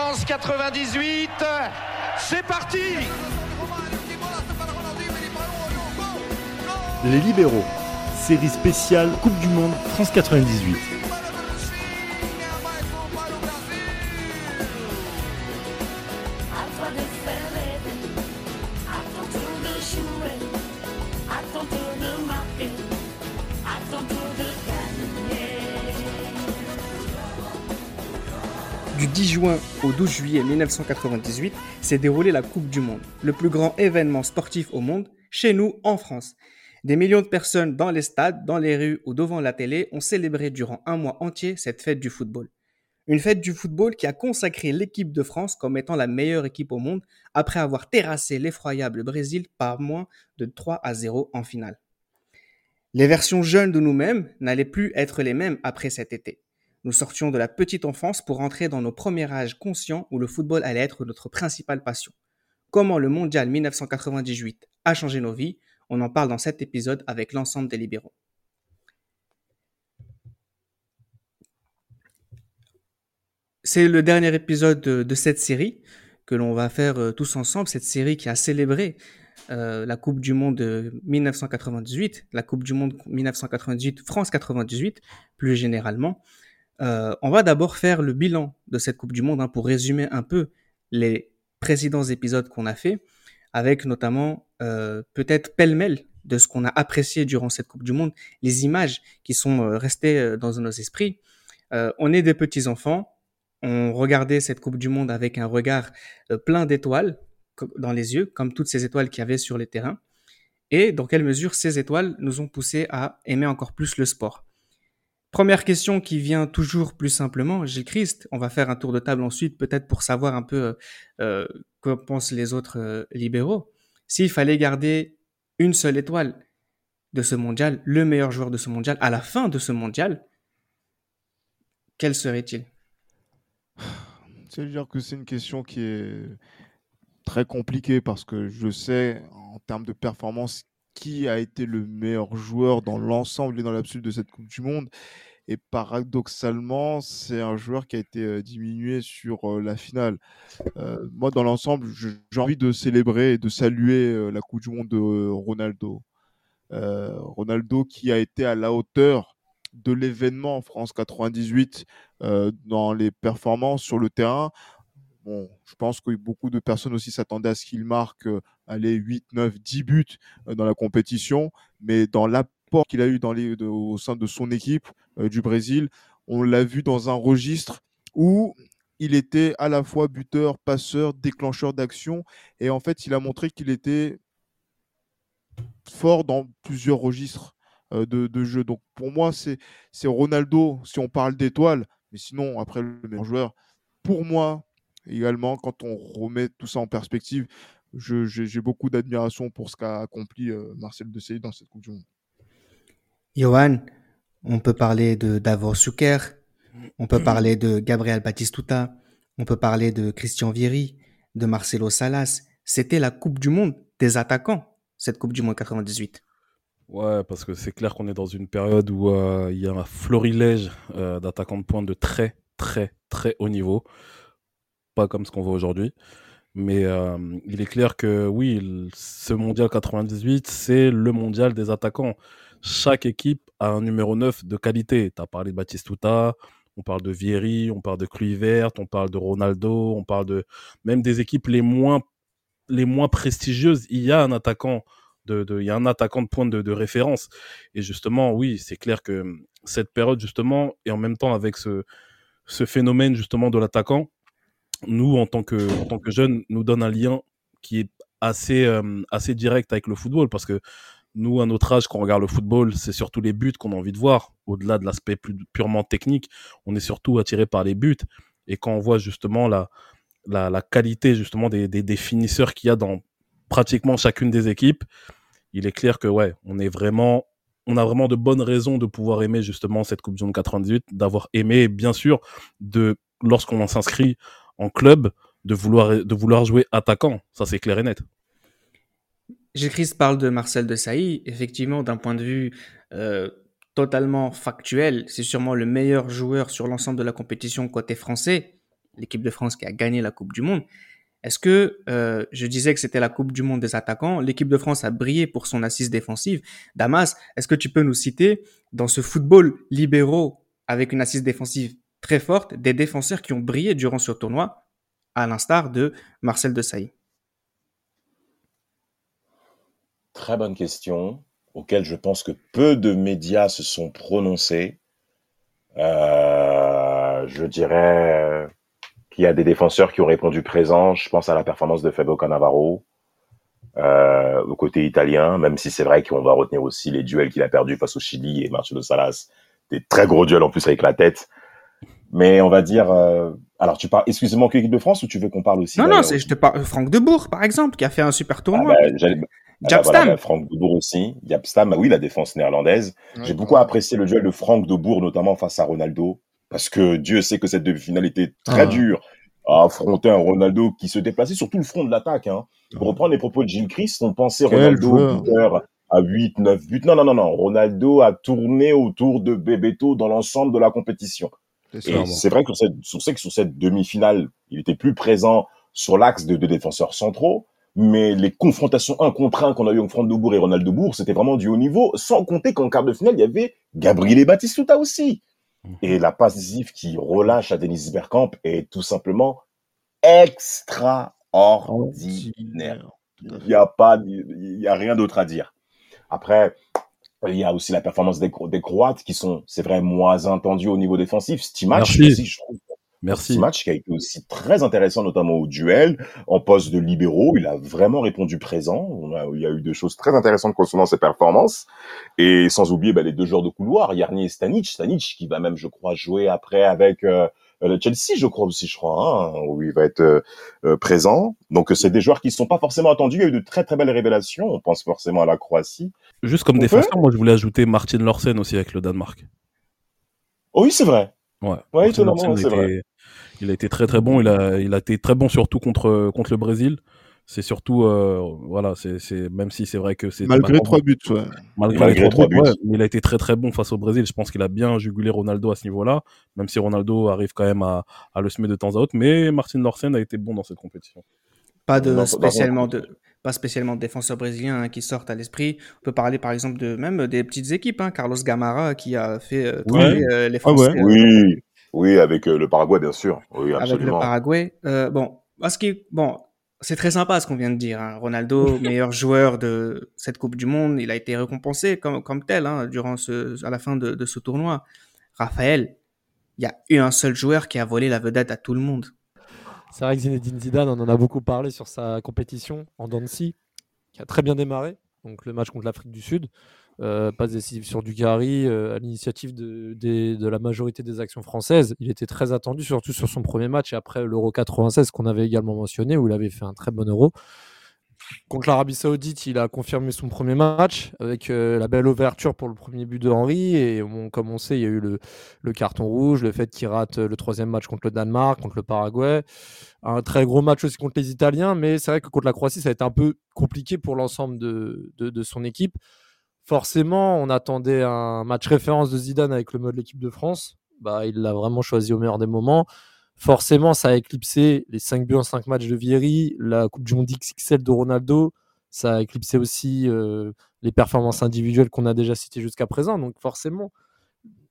France 98, c'est parti Les libéraux, série spéciale Coupe du Monde France 98. Au 12 juillet 1998 s'est déroulée la Coupe du Monde, le plus grand événement sportif au monde, chez nous en France. Des millions de personnes dans les stades, dans les rues ou devant la télé ont célébré durant un mois entier cette fête du football. Une fête du football qui a consacré l'équipe de France comme étant la meilleure équipe au monde après avoir terrassé l'effroyable Brésil par moins de 3 à 0 en finale. Les versions jeunes de nous-mêmes n'allaient plus être les mêmes après cet été. Nous sortions de la petite enfance pour entrer dans nos premiers âges conscients où le football allait être notre principale passion. Comment le mondial 1998 a changé nos vies, on en parle dans cet épisode avec l'ensemble des libéraux. C'est le dernier épisode de, cette série que l'on va faire euh, tous ensemble, cette série qui a célébré euh, la Coupe du Monde de 1998, la Coupe du Monde 1998, France 98 plus généralement. Euh, on va d'abord faire le bilan de cette Coupe du Monde hein, pour résumer un peu les précédents épisodes qu'on a fait, avec notamment euh, peut-être pêle-mêle de ce qu'on a apprécié durant cette Coupe du Monde, les images qui sont euh, restées dans nos esprits. On est des petits enfants, on regardait cette Coupe du Monde avec un regard plein d'étoiles dans les yeux, comme toutes ces étoiles qu'il y avait sur les terrains. Et dans quelle mesure ces étoiles nous ont poussé à aimer encore plus le sport. Première question qui vient toujours plus simplement, Gilles Christ, on va faire un tour de table ensuite peut-être pour savoir un peu euh, euh, que pensent les autres euh, libéraux. S'il fallait garder une seule étoile de ce mondial, le meilleur joueur de ce mondial, à la fin de ce mondial, quel serait-il? C'est-à-dire que c'est une question qui est très compliquée parce que je sais en termes de performance qui a été le meilleur joueur dans l'ensemble et dans l'absolu de cette Coupe du Monde. Et paradoxalement, c'est un joueur qui a été euh, diminué sur euh, la finale. Euh, moi, dans l'ensemble, j'ai envie de célébrer et de saluer la Coupe du Monde de Ronaldo. Ronaldo qui a été à la hauteur de l'événement en France 98 euh, dans les performances sur le terrain. Bon, je pense que beaucoup de personnes aussi s'attendaient à ce qu'il marque euh, allez, 8, 9, 10 buts euh, dans la compétition, mais dans l'apport qu'il a eu dans les, au sein de son équipe euh, du Brésil, on l'a vu dans un registre où il était à la fois buteur, passeur, déclencheur d'action, et en fait, il a montré qu'il était fort dans plusieurs registres de, de jeu. Donc pour moi, c'est Ronaldo, si on parle d'étoile, mais sinon, après le meilleur joueur, pour moi, également, quand on remet tout ça en perspective, je- j'ai j'ai beaucoup d'admiration pour ce qu'a accompli euh, Marcel Desailly dans cette Coupe du Monde. Johan, on peut parler de Davor Suker, on peut parler de Gabriel Batistuta, on peut parler de Christian Vieri, de Marcelo Salas. C'était la Coupe du Monde des attaquants, cette Coupe du Monde 98. Ouais, parce que c'est clair qu'on est dans une période où euh, il y a un florilège euh, d'attaquants de pointe de très, très, très haut niveau. Pas comme ce qu'on voit aujourd'hui. Mais euh, il est clair que oui, ce mondial 98, c'est le mondial des attaquants. Chaque équipe a un numéro 9 de qualité. Tu as parlé de Batistuta, on parle de Vieri, on parle de Kluivert, on parle de Ronaldo, on parle de même des équipes les moins, les moins prestigieuses. Il y a un attaquant de, de- il y a un attaquant de de, de référence. Et justement, oui, c'est clair que cette période, justement, et en même temps avec ce, ce phénomène, justement, de l'attaquant, nous, en tant que, en tant que jeunes, nous donne un lien qui est assez, euh, assez direct avec le football parce que nous, à notre âge, quand on regarde le football, c'est surtout les buts qu'on a envie de voir. Au-delà de l'aspect purement technique, on est surtout attiré par les buts. Et quand on voit justement la, la, la qualité justement des, des, des finisseurs qu'il y a dans pratiquement chacune des équipes, il est clair que ouais, on est vraiment, on a vraiment de bonnes raisons de pouvoir aimer justement cette Coupe du Monde 98, d'avoir aimé, bien sûr, de lorsqu'on s'inscrit en club, de vouloir, de vouloir jouer attaquant. Ça, c'est clair et net. Christ parle de Marcel Desailly. Effectivement, d'un point de vue euh, totalement factuel, c'est sûrement le meilleur joueur sur l'ensemble de la compétition côté français. l'équipe de France qui a gagné la Coupe du Monde. Est-ce que euh, je disais que c'était la Coupe du Monde des attaquants L'équipe de France a brillé pour son assise défensive. Damas, est-ce que tu peux nous citer dans ce football libéraux avec une assise défensive très forte des défenseurs qui ont brillé durant ce tournoi, à l'instar de Marcel Desailly Très bonne question, auquel je pense que peu de médias se sont prononcés. Euh, je dirais qu'il y a des défenseurs qui ont répondu présent. Je pense à la performance de Fabio Cannavaro euh, au côté italien, même si c'est vrai qu'on va retenir aussi les duels qu'il a perdus face au Chili et Marcelo Salas, des très gros duels en plus avec la tête. Mais on va dire, euh, alors tu parles exclusivement que l'équipe de France ou tu veux qu'on parle aussi Non, non, c'est, je te parle Franck Debourg par exemple qui a fait un super tournoi. Ah bah, Japstam. Voilà, Franck Debourg aussi. Japstam, oui, la défense néerlandaise. J'ai beaucoup apprécié le duel de Franck Debourg, notamment face à Ronaldo parce que Dieu sait que cette demi-finale était très ah. dure à affronter un Ronaldo qui se déplaçait sur tout le front de l'attaque. Hein. Pour ah. reprendre les propos de Gilles Christ, on pensait Ronaldo à 8, 9 buts. Non, non, non, non. Ronaldo a tourné autour de Bebeto dans l'ensemble de la compétition. Et c'est vrai que sur cette, que sur cette demi-finale, il était plus présent sur l'axe de, défenseurs centraux, mais les confrontations un contre un qu'on a eu entre Franck Bourg et Ronaldo Bourg, c'était vraiment du haut niveau, sans compter qu'en quart de finale, il y avait Gabriel Batistuta aussi. Et la passe décisive qui relâche à Denis Bergkamp est tout simplement extraordinaire. Il n'y a pas, il y a rien d'autre à dire. Après, il y a aussi la performance des, des Croates qui sont, c'est vrai, moins entendues au niveau défensif. match aussi, je trouve, Merci. Ce match qui a été aussi très intéressant, notamment au duel, en poste de libéraux. Il a vraiment répondu présent. il y a eu des choses très intéressantes concernant ses performances. Et sans oublier bah, les deux joueurs de couloir, Yarni et Stanic. Stanic qui va même, je crois, jouer après avec euh, le Chelsea, je crois aussi, je crois, hein, où il va être euh, euh, présent. Donc c'est des joueurs qui ne sont pas forcément attendus. Il y a eu de très très belles révélations. On pense forcément à la Croatie. Juste comme défenseur, moi je voulais ajouter Martin Lorsen aussi avec le Danemark. Oh oui, c'est vrai. Ouais. Ouais, c'est vrai. Il a été très très bon. Il a, il a été très bon surtout contre, contre le Brésil. C'est surtout, euh, voilà, c'est même si c'est vrai que c'est malgré trois buts, ouais. malgré, trois buts, il a été très très bon face au Brésil. Je pense qu'il a bien jugulé Ronaldo à ce niveau-là, même si Ronaldo arrive quand même à, à le semer de temps à autre. Mais Martin Lorsen a été bon dans cette compétition. Pas de spécialement de pas spécialement de défenseurs brésiliens hein, qui sortent à l'esprit. On peut parler par exemple de même des petites équipes, hein, Carlos Gamara qui a fait euh, euh les ah Français. Oui, oui, avec euh, le Paraguay, bien sûr. Oui, absolument. Avec le Paraguay. Euh, bon, parce que, bon, c'est très sympa ce qu'on vient de dire. Hein. Ronaldo, meilleur joueur de cette Coupe du Monde, il a été récompensé comme, comme tel hein, durant ce, à la fin de, de ce tournoi. Raphaël, il y a eu un seul joueur qui a volé la vedette à tout le monde. C'est vrai que Zinedine Zidane, on en a beaucoup parlé sur sa compétition en Dancy, qui a très bien démarré. Donc le match contre l'Afrique du Sud. Euh, passe décisive sur Dugarry, euh, à l'initiative de, de, la majorité des actions françaises. Il était très attendu, surtout sur son premier match et après l'Euro 96 qu'on avait également mentionné, où il avait fait un très bon Euro. Contre l'Arabie Saoudite, il a confirmé son premier match avec euh, la belle ouverture pour le premier but de Henry. Et comme on sait, il y a eu le, le carton rouge, le fait qu'il rate le troisième match contre le Danemark, contre le Paraguay. Un très gros match aussi contre les Italiens, mais c'est vrai que contre la Croatie, ça a été un peu compliqué pour l'ensemble de, de son équipe forcément, on attendait un match référence de Zidane avec le mode l'équipe de France. Bah, il l'a vraiment choisi au meilleur des moments. Forcément, ça a éclipsé les 5 buts en 5 matchs de Vieri, la Coupe du Monde XXL de Ronaldo. Ça a éclipsé aussi euh, les performances individuelles qu'on a déjà citées jusqu'à présent. Donc forcément,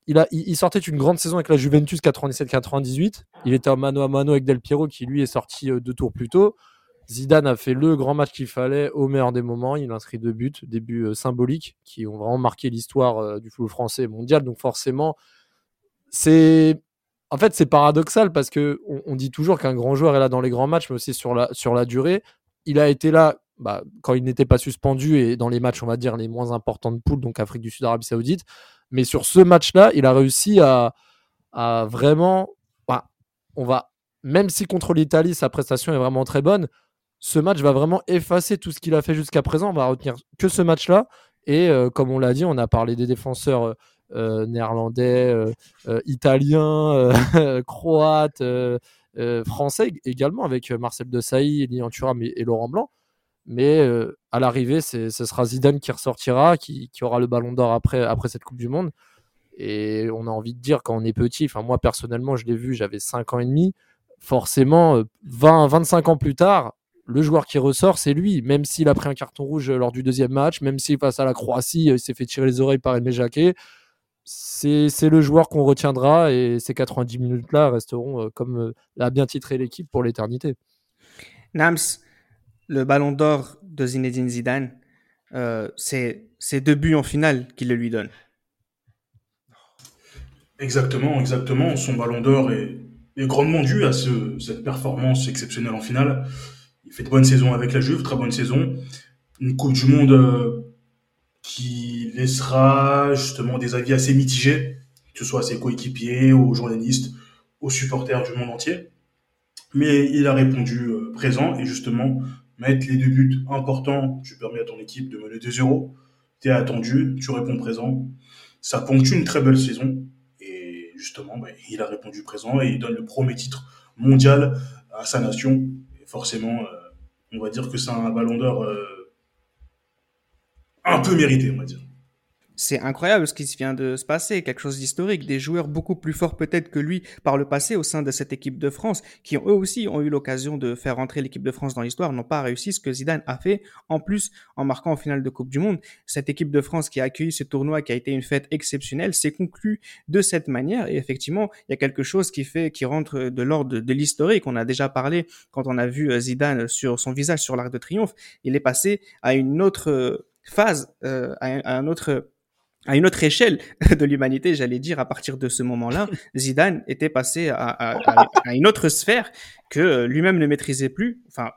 il, a, il, sortait une grande saison avec la Juventus 97-98. Il était en mano à mano avec Del Piero qui lui est sorti euh, deux tours plus tôt. Zidane a fait le grand match qu'il fallait au meilleur des moments. Il a inscrit deux buts, des buts euh, symboliques qui ont vraiment marqué l'histoire euh, du football français mondial. Donc forcément, c'est en fait c'est paradoxal parce que on, dit toujours qu'un grand joueur est là dans les grands matchs, mais aussi sur la sur la durée. Il a été là bah, quand il n'était pas suspendu et dans les matchs, on va dire les moins importants de poule, donc Afrique du Sud, Arabie Saoudite. Mais sur ce match-là, il a réussi à, à vraiment. Bah, on va même si contre l'Italie sa prestation est vraiment très bonne, ce match va vraiment effacer tout ce qu'il a fait jusqu'à présent. On va retenir que ce match-là. Et euh, comme on l'a dit, on a parlé des défenseurs euh, euh, néerlandais, italiens, croates, français également, avec Marcel Desailly, Lian Thuram et, Laurent Blanc. Mais à l'arrivée, ce sera Zidane qui ressortira, qui, aura le ballon d'or après, cette Coupe du Monde. Et on a envie de dire, quand on est petit, moi personnellement, je l'ai vu, j'avais 5 ans et demi forcément, 20, 25 ans plus tard, le joueur qui ressort, c'est lui. Même s'il a pris un carton rouge lors du deuxième match, même si face à la Croatie, il s'est fait tirer les oreilles par Aimé Jacquet, c'est le joueur qu'on retiendra et ces 90 minutes-là resteront, comme l'a bien titré l'équipe, pour l'éternité. Nams, le ballon d'or de Zinedine Zidane, c'est deux buts en finale qui le lui donne. Exactement, exactement. Son ballon d'or est, grandement dû à cette performance exceptionnelle en finale. Il fait de bonnes saisons avec la Juve, très bonne saison. Une Coupe du Monde euh, qui laissera justement des avis assez mitigés, que ce soit à ses coéquipiers, aux journalistes, aux supporters du monde entier. Mais il a répondu euh, présent et justement, mettre les deux buts importants, tu permets à ton équipe de mener 2-0. Tu es attendu, tu réponds présent. Ça ponctue une très belle saison justement, bah, il a répondu présent et il donne le premier titre mondial à sa nation. Forcément, euh, on va dire que c'est un ballon d'or euh, un peu mérité, on va dire c'est incroyable ce qui vient de se passer, quelque chose d'historique, des joueurs beaucoup plus forts peut-être que lui par le passé au sein de cette équipe de France, qui eux aussi ont eu l'occasion de faire rentrer l'équipe de France dans l'histoire, n'ont pas réussi ce que Zidane a fait, en plus en marquant en finale de Coupe du Monde. Cette équipe de France qui a accueilli ce tournoi, qui a été une fête exceptionnelle, s'est conclue de cette manière, et effectivement, il y a quelque chose qui fait, qui rentre de l'ordre de l'historique. On a déjà parlé quand on a vu euh, Zidane sur son visage sur l'Arc de Triomphe, il est passé à une autre euh, phase, euh, à un autre à une autre échelle de l'humanité, j'allais dire, à partir de ce moment-là, Zidane était passé à, une autre sphère que lui-même ne maîtrisait plus. Enfin,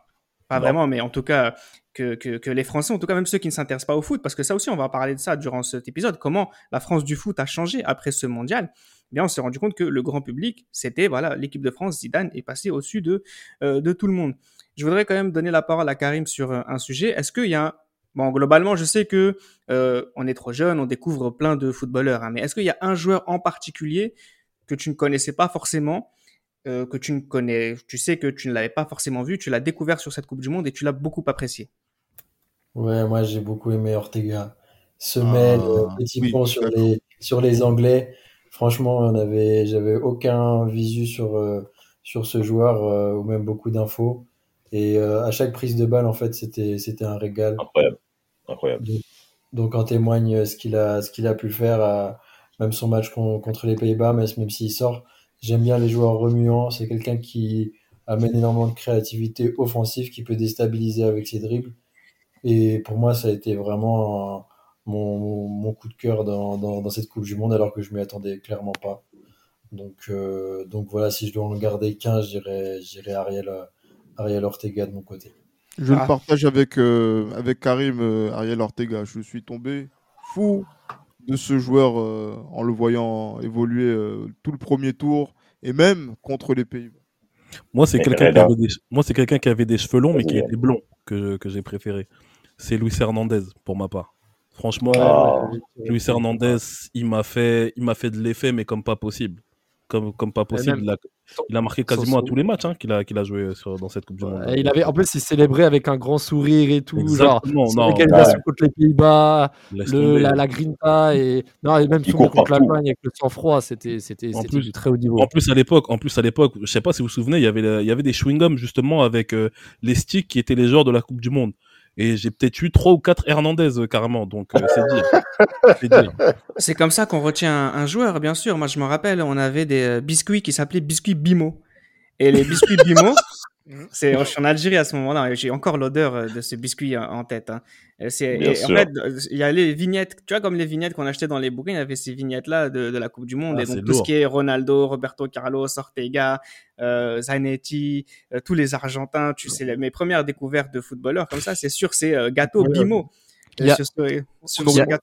pas vraiment, mais en tout cas, que, que, les Français, en tout cas même ceux qui ne s'intéressent pas au foot, parce que ça aussi, on va parler de ça durant cet épisode, comment la France du foot a changé après ce mondial. Eh bien, on s'est rendu compte que le grand public, c'était, voilà, l'équipe de France, Zidane est passé au-dessus de, euh, de tout le monde. Je voudrais quand même donner la parole à Karim sur euh, un sujet. Est-ce qu'il y a Bon, globalement, je sais que euh, on est trop jeune, on découvre plein de footballeurs, hein, mais est-ce qu'il y a un joueur en particulier que tu ne connaissais pas forcément, euh, que tu ne connais, tu sais que tu ne l'avais pas forcément vu, tu l'as découvert sur cette Coupe du Monde et tu l'as beaucoup apprécié? Ouais, moi j'ai beaucoup aimé Ortega. Semelle, ah, petit pont sur les, sur les Anglais. Franchement, on avait, j'avais aucun visu sur, euh, sur ce joueur, euh, ou même beaucoup d'infos. Et à chaque prise de balle, en fait, c'était, c'était un régal. Incroyable. Incroyable. Donc, en témoigne ce qu'il a, ce qu'il a pu faire, à, même son match contre les Pays-Bas, même, même s'il sort. J'aime bien les joueurs remuants. C'est quelqu'un qui amène énormément de créativité offensive, qui peut déstabiliser avec ses dribbles. Et pour moi, ça a été vraiment mon, mon, coup de cœur dans, dans, cette Coupe du Monde, alors que je m'y attendais clairement pas. Donc, euh, donc voilà, si je dois en garder qu'un, j'irai Ariel, Ariel Ortega de mon côté. Je le ah. partage avec, euh, avec Karim euh, Ariel Ortega. Je suis tombé fou de ce joueur euh, en le voyant évoluer tout le premier tour et même contre les Pays-Bas. Moi, c'est quelqu'un qui, avait des... Moi, quelqu'un qui avait des cheveux longs mais qui était blond que, que j'ai préféré. C'est Luis Hernandez pour ma part. Franchement, ah. Luis Hernandez, il m'a fait, il m'a fait de l'effet, mais comme pas possible comme, comme pas possible. Il a, marqué quasiment à tous les matchs hein, qu'il a, qu'il a joué sur, dans cette Coupe du Monde. il avait, en plus, il célébrait avec un grand sourire et tout. Exactement, genre, non, contre les Pays-Bas, la, la, Grinta et, non, et même contre l'Allemagne avec le sang-froid, c'était, c'était, du très haut niveau. En plus, à l'époque, en plus, à l'époque, je sais pas si vous vous souvenez, il y avait, il y avait des chewing-gums justement avec euh, les sticks qui étaient les joueurs de la Coupe du Monde et j'ai peut-être eu trois ou quatre Hernandez euh, carrément, donc euh, c'est dire. C'est comme ça qu'on retient un, joueur, bien sûr. Moi, je me rappelle, on avait des euh, biscuits qui s'appelaient biscuits Bimo. Et les biscuits Bimo. C'est, je suis en Algérie à ce moment-là. J'ai encore l'odeur euh, de ce biscuit en tête. Hein. C'est, en fait, il y a les vignettes, tu vois, comme les vignettes qu'on achetait dans les bouquins, il y avait ces vignettes-là de, de la Coupe du Monde. Ah, et donc, tout ce qui est Ronaldo, Roberto Carlos, Ortega, euh, Zanetti, euh, tous les Argentins, tu sais, mes premières découvertes de footballeurs comme ça, c'est sur ces gâteaux Bimo. Il y a,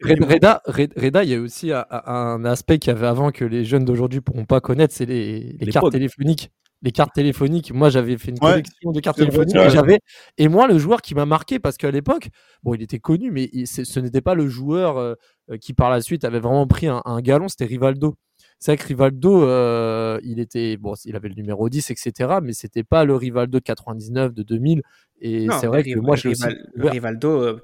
Reda, Reda, il y a aussi un, aspect qu'il y avait avant que les jeunes d'aujourd'hui pourront pas connaître, c'est les, les, cartes téléphoniques les cartes téléphoniques. Moi, j'avais fait une collection de cartes téléphoniques et j'avais. Et moi, le joueur qui m'a marqué, parce qu'à l'époque, bon, il était connu, mais ce n'était pas le joueur euh, qui par la suite avait vraiment pris un, galon, c'était Rivaldo. C'est vrai que Rivaldo, euh, il était bon, il avait le numéro 10, etc. Mais c'était pas le Rivaldo de 99, de 2000. Et c'est vrai que moi, je Rivaldo,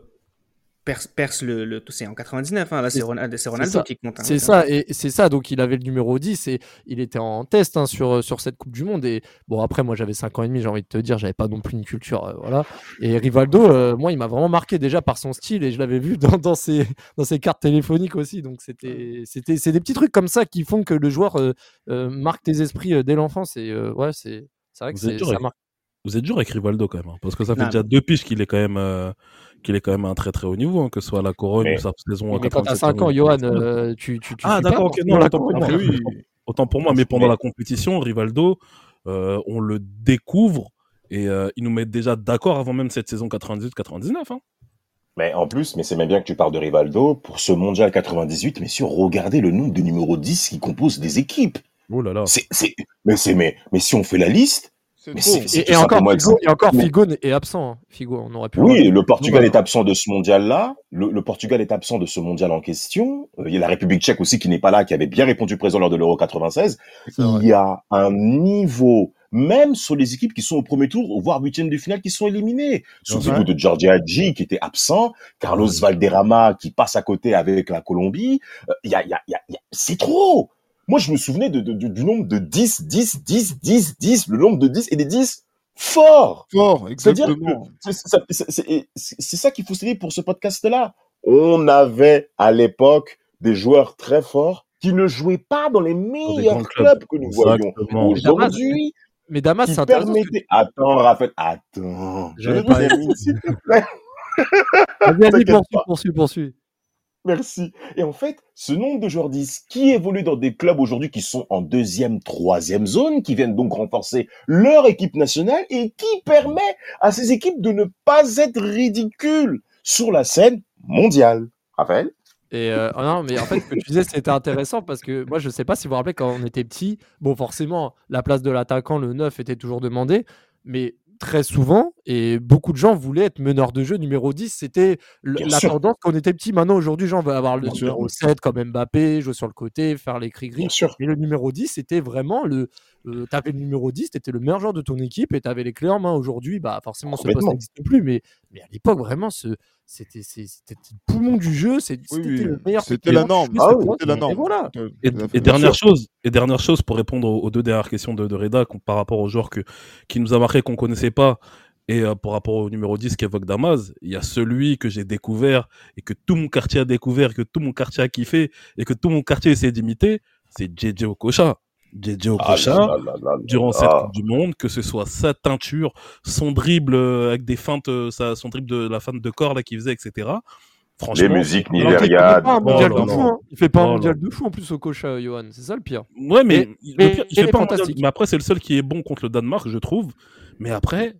perce, le, le c'est en 99 hein, là c'est Ronaldo, qui compte hein, c'est ça et c'est ça donc il avait le numéro 10 et il était en test hein, sur sur cette coupe du monde et bon après moi j'avais 5 ans et demi j'ai envie de te dire j'avais pas non plus une culture euh, voilà et Rivaldo euh, moi il m'a vraiment marqué déjà par son style et je l'avais vu dans, dans ses dans ses cartes téléphoniques aussi donc c'était c'était c'est des petits trucs comme ça qui font que le joueur euh, marque tes esprits dès l'enfance et ouais c'est c'est vrai que c'est ça marque. vous êtes dur avec Rivaldo quand même, hein, parce que ça fait déjà deux piges qu'il est quand même euh, qu'il est quand même à un très très haut niveau, hein, que ce soit la couronne ou sa saison à Quand t'as 5 ans, Johan, euh, tu, tu, Ah d'accord, ok, non, autant pour moi. autant pour moi, mais pendant la compétition, Rivaldo, euh, on le découvre et il nous met déjà d'accord avant même cette saison 98-99. Hein. Mais en plus, mais c'est même bien que tu parles de Rivaldo, pour ce mondial 98, mais sur regardez le nombre de numéros 10 qui composent des équipes. Oh là là. C'est, mais, c'est, mais, mais si on fait la liste, et, encore, Figo, et, encore, Figo, est absent. Hein. Figo, on aurait pu oui, le Portugal est absent de ce mondial-là. Le, Portugal est absent de ce mondial en question. Euh, il y a la République tchèque aussi qui n'est pas là, qui avait bien répondu présent lors de l'Euro 96. Il y a un niveau, même sur les équipes qui sont au premier tour, voire huitième de finale, qui sont éliminées. Souvenez-vous de Georgia Hadji qui était absent, Carlos Valderrama qui passe à côté avec la Colombie. Euh, il y a, y a, y a, c'est trop. Moi, je me souvenais de, du nombre de 10, 10, 10, 10, 10, le nombre de 10 et des 10 forts. Fort, exactement. C'est ça qu'il faut se dire pour ce podcast-là. On avait à l'époque des joueurs très forts qui ne jouaient pas dans les meilleurs clubs. que nous voyons aujourd'hui. Mais Damas, c'est permettait... Attends, Raphaël, attends. Je te plaît. Vas-y, poursuis, poursuis, poursuis. Merci. Et en fait, ce nombre de joueurs 10 qui évoluent dans des clubs aujourd'hui qui sont en deuxième, troisième zone, qui viennent donc renforcer leur équipe nationale et qui permet à ces équipes de ne pas être ridicules sur la scène mondiale. Raphaël? Et euh, oh non, mais en fait, ce que tu disais, c'était intéressant parce que moi, je ne sais pas si vous vous rappelez, quand on était petit, bon, forcément, la place de l'attaquant, le 9, était toujours demandée, mais très souvent, et beaucoup de gens voulaient être meneur de jeu numéro 10. C'était la tendance quand on était petit. Maintenant, aujourd'hui, gens veulent avoir le numéro 7 comme Mbappé, jouer sur le côté, faire les cris gris. Mais le numéro 10, c'était vraiment le. Euh, tu avais le numéro 10, tu étais le meilleur joueur de ton équipe et tu avais les clés en main. Aujourd'hui, bah, forcément, ce poste n'existe plus. Mais, mais à l'époque, vraiment, ce, c'était le poumon du jeu, c'était le meilleur. C'était la norme. Ah c'était la norme. Et, voilà. et, dernière chose, et dernière chose pour répondre aux, deux dernières questions de, de Reda par rapport aux joueurs que, qui nous a marqué qu'on connaissait pas. Et euh, par rapport au numéro 10 qu'évoque Damas, il y a celui que j'ai découvert et que tout mon quartier a découvert, que tout mon quartier a kiffé et que tout mon quartier essaie d'imiter, c'est JJ Okocha. JJ Okocha, ah durant cette Coupe du Monde, que ce soit sa teinture, son dribble euh, avec des feintes, euh, son dribble de la feinte de corps là qu'il faisait, etc. Franchement, les musiques nigériades. Il fait pas un mondial de fou en plus au Kocha, Johan. C'est ça le pire. Ouais, mais, le pire, il fait pas un mondial. Mais après, c'est le seul qui est bon contre le Danemark, je trouve. Mais après,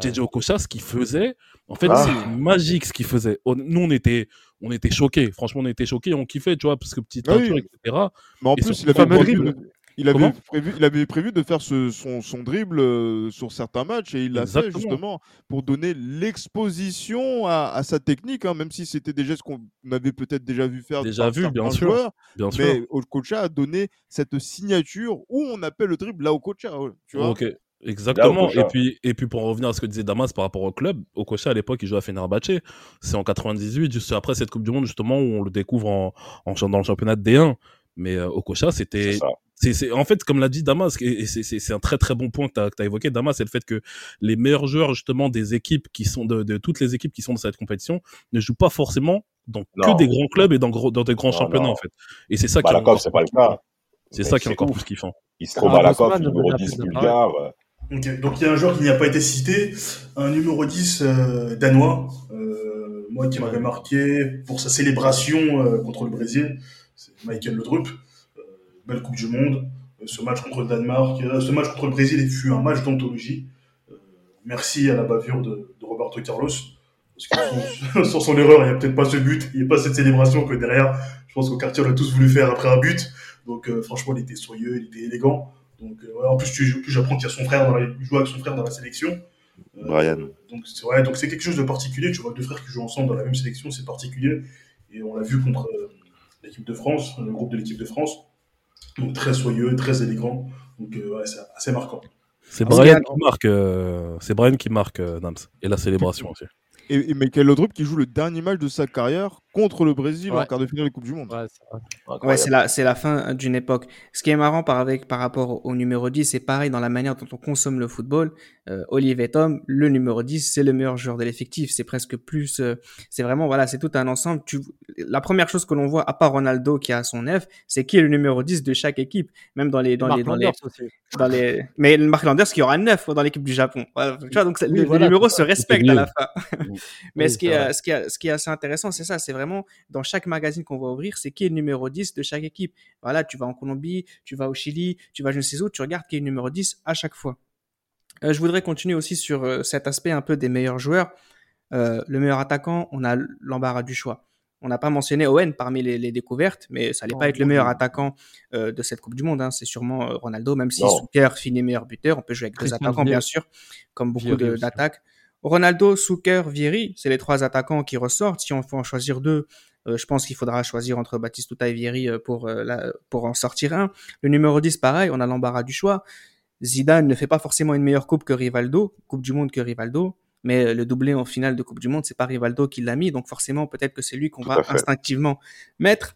JJ Okocha, ce qu'il faisait, en fait, ah. c'est magique ce qu'il faisait. Nous, on était, on était choqués. Franchement, on était choqués, on kiffait, tu vois, parce que petite peinture, etc. Mais en plus, il avait, prévu, il, avait prévu, il avait prévu de faire ce, son, son, dribble euh, sur certains matchs et il l'a fait justement pour donner l'exposition à, à, sa technique, hein, même si c'était des gestes qu'on avait peut-être déjà vu faire déjà vu, bien sûr, bien sûr. Mais Okocha a donné cette signature où on appelle le dribble là Okocha, tu vois. Ok. Exactement. Et puis, et puis pour revenir à ce que disait Damas par rapport au club, Okocha à l'époque il jouait à Fenerbahce. C'est en 98, juste après cette Coupe du Monde justement où on le découvre en, en dans le championnat de D1. Mais euh, Okocha c'était c'est en fait comme l'a dit Damas et c'est un très très bon point que tu as, évoqué Damas c'est le fait que les meilleurs joueurs justement des équipes qui sont de, de, toutes les équipes qui sont dans cette compétition ne jouent pas forcément dans que des grands clubs et dans, dans des grands championnats en fait. Et c'est ça qui est c'est pas le cas. c'est ça qui est encore plus kiffant. Il se trouve à la numéro 10 bulgare donc il y a un joueur qui n'y a pas été cité, un numéro 10 euh, danois, euh, moi qui m'avait marqué pour sa célébration euh, contre le Brésil, c'est Michael Ledrup, belle Coupe du Monde. ce match contre le Danemark, ce match contre le Brésil fut un match d'anthologie. merci à la bavure de, Roberto Carlos. Parce que sans, son erreur, il n'y a peut-être pas ce but, il n'y a pas cette célébration que derrière, je pense qu'au quartier, on a tous voulu faire après un but. Donc franchement, il était soyeux, il était élégant. Donc, euh, en plus, j'apprends qu'il y a son frère, dans joue avec son frère dans la sélection. Euh, Brian. Donc, c'est vrai, donc c'est quelque chose de particulier. Tu vois deux frères qui jouent ensemble dans la même sélection, c'est particulier. Et on l'a vu contre euh, l'équipe de France, le groupe de l'équipe de France. Donc, très soyeux, très élégant. Donc, ouais, c'est assez marquant. C'est Brian, qui marque, c'est Brian qui marque Nams. Et la célébration aussi. et, Michael Laudrup qui joue le dernier match de sa carrière contre le Brésil en quart de finale de Coupe du Monde. Ouais, c'est la, c'est la fin d'une époque. Ce qui est marrant par, avec, par rapport au numéro 10, c'est pareil dans la manière dont on consomme le football. Euh, Olivier Tom, le numéro 10, c'est le meilleur joueur de l'effectif. C'est presque plus, euh, c'est vraiment, voilà, c'est tout un ensemble. Tu, la première chose que l'on voit, à part Ronaldo qui a son F, c'est qui est le numéro 10 de chaque équipe. Même dans les, dans les, dans les, dans les, mais Marc Landers qui aura 9 dans l'équipe du Japon. tu vois, donc le, numéro se respecte à la fin. mais ce qui est, ce qui est, ce qui est assez intéressant, c'est ça, c'est vraiment dans chaque magazine qu'on va ouvrir, c'est qui est le numéro 10 de chaque équipe. Voilà, tu vas en Colombie, tu vas au Chili, tu vas je ne sais où, tu regardes qui est le numéro 10 à chaque fois. Euh, je voudrais continuer aussi sur euh, cet aspect un peu des meilleurs joueurs. Euh, le meilleur attaquant, on a l'embarras du choix. On n'a pas mentionné Owen parmi les, découvertes, mais ça n'allait pas être le meilleur attaquant de cette Coupe du Monde. Hein. C'est sûrement Ronaldo, même si Souker finit meilleur buteur. On peut jouer avec deux attaquants, bien sûr, comme beaucoup d'attaques. Ronaldo, Souker, Vieri, c'est les trois attaquants qui ressortent. Si on faut en choisir deux, je pense qu'il faudra choisir entre Baptiste et Vieri pour, pour en sortir un. Le numéro 10, pareil, on a l'embarras du choix. Zidane ne fait pas forcément une meilleure coupe que Rivaldo, Coupe du Monde que Rivaldo, mais le doublé en finale de Coupe du Monde, c'est pas Rivaldo qui l'a mis, donc forcément peut-être que c'est lui qu'on va instinctivement mettre.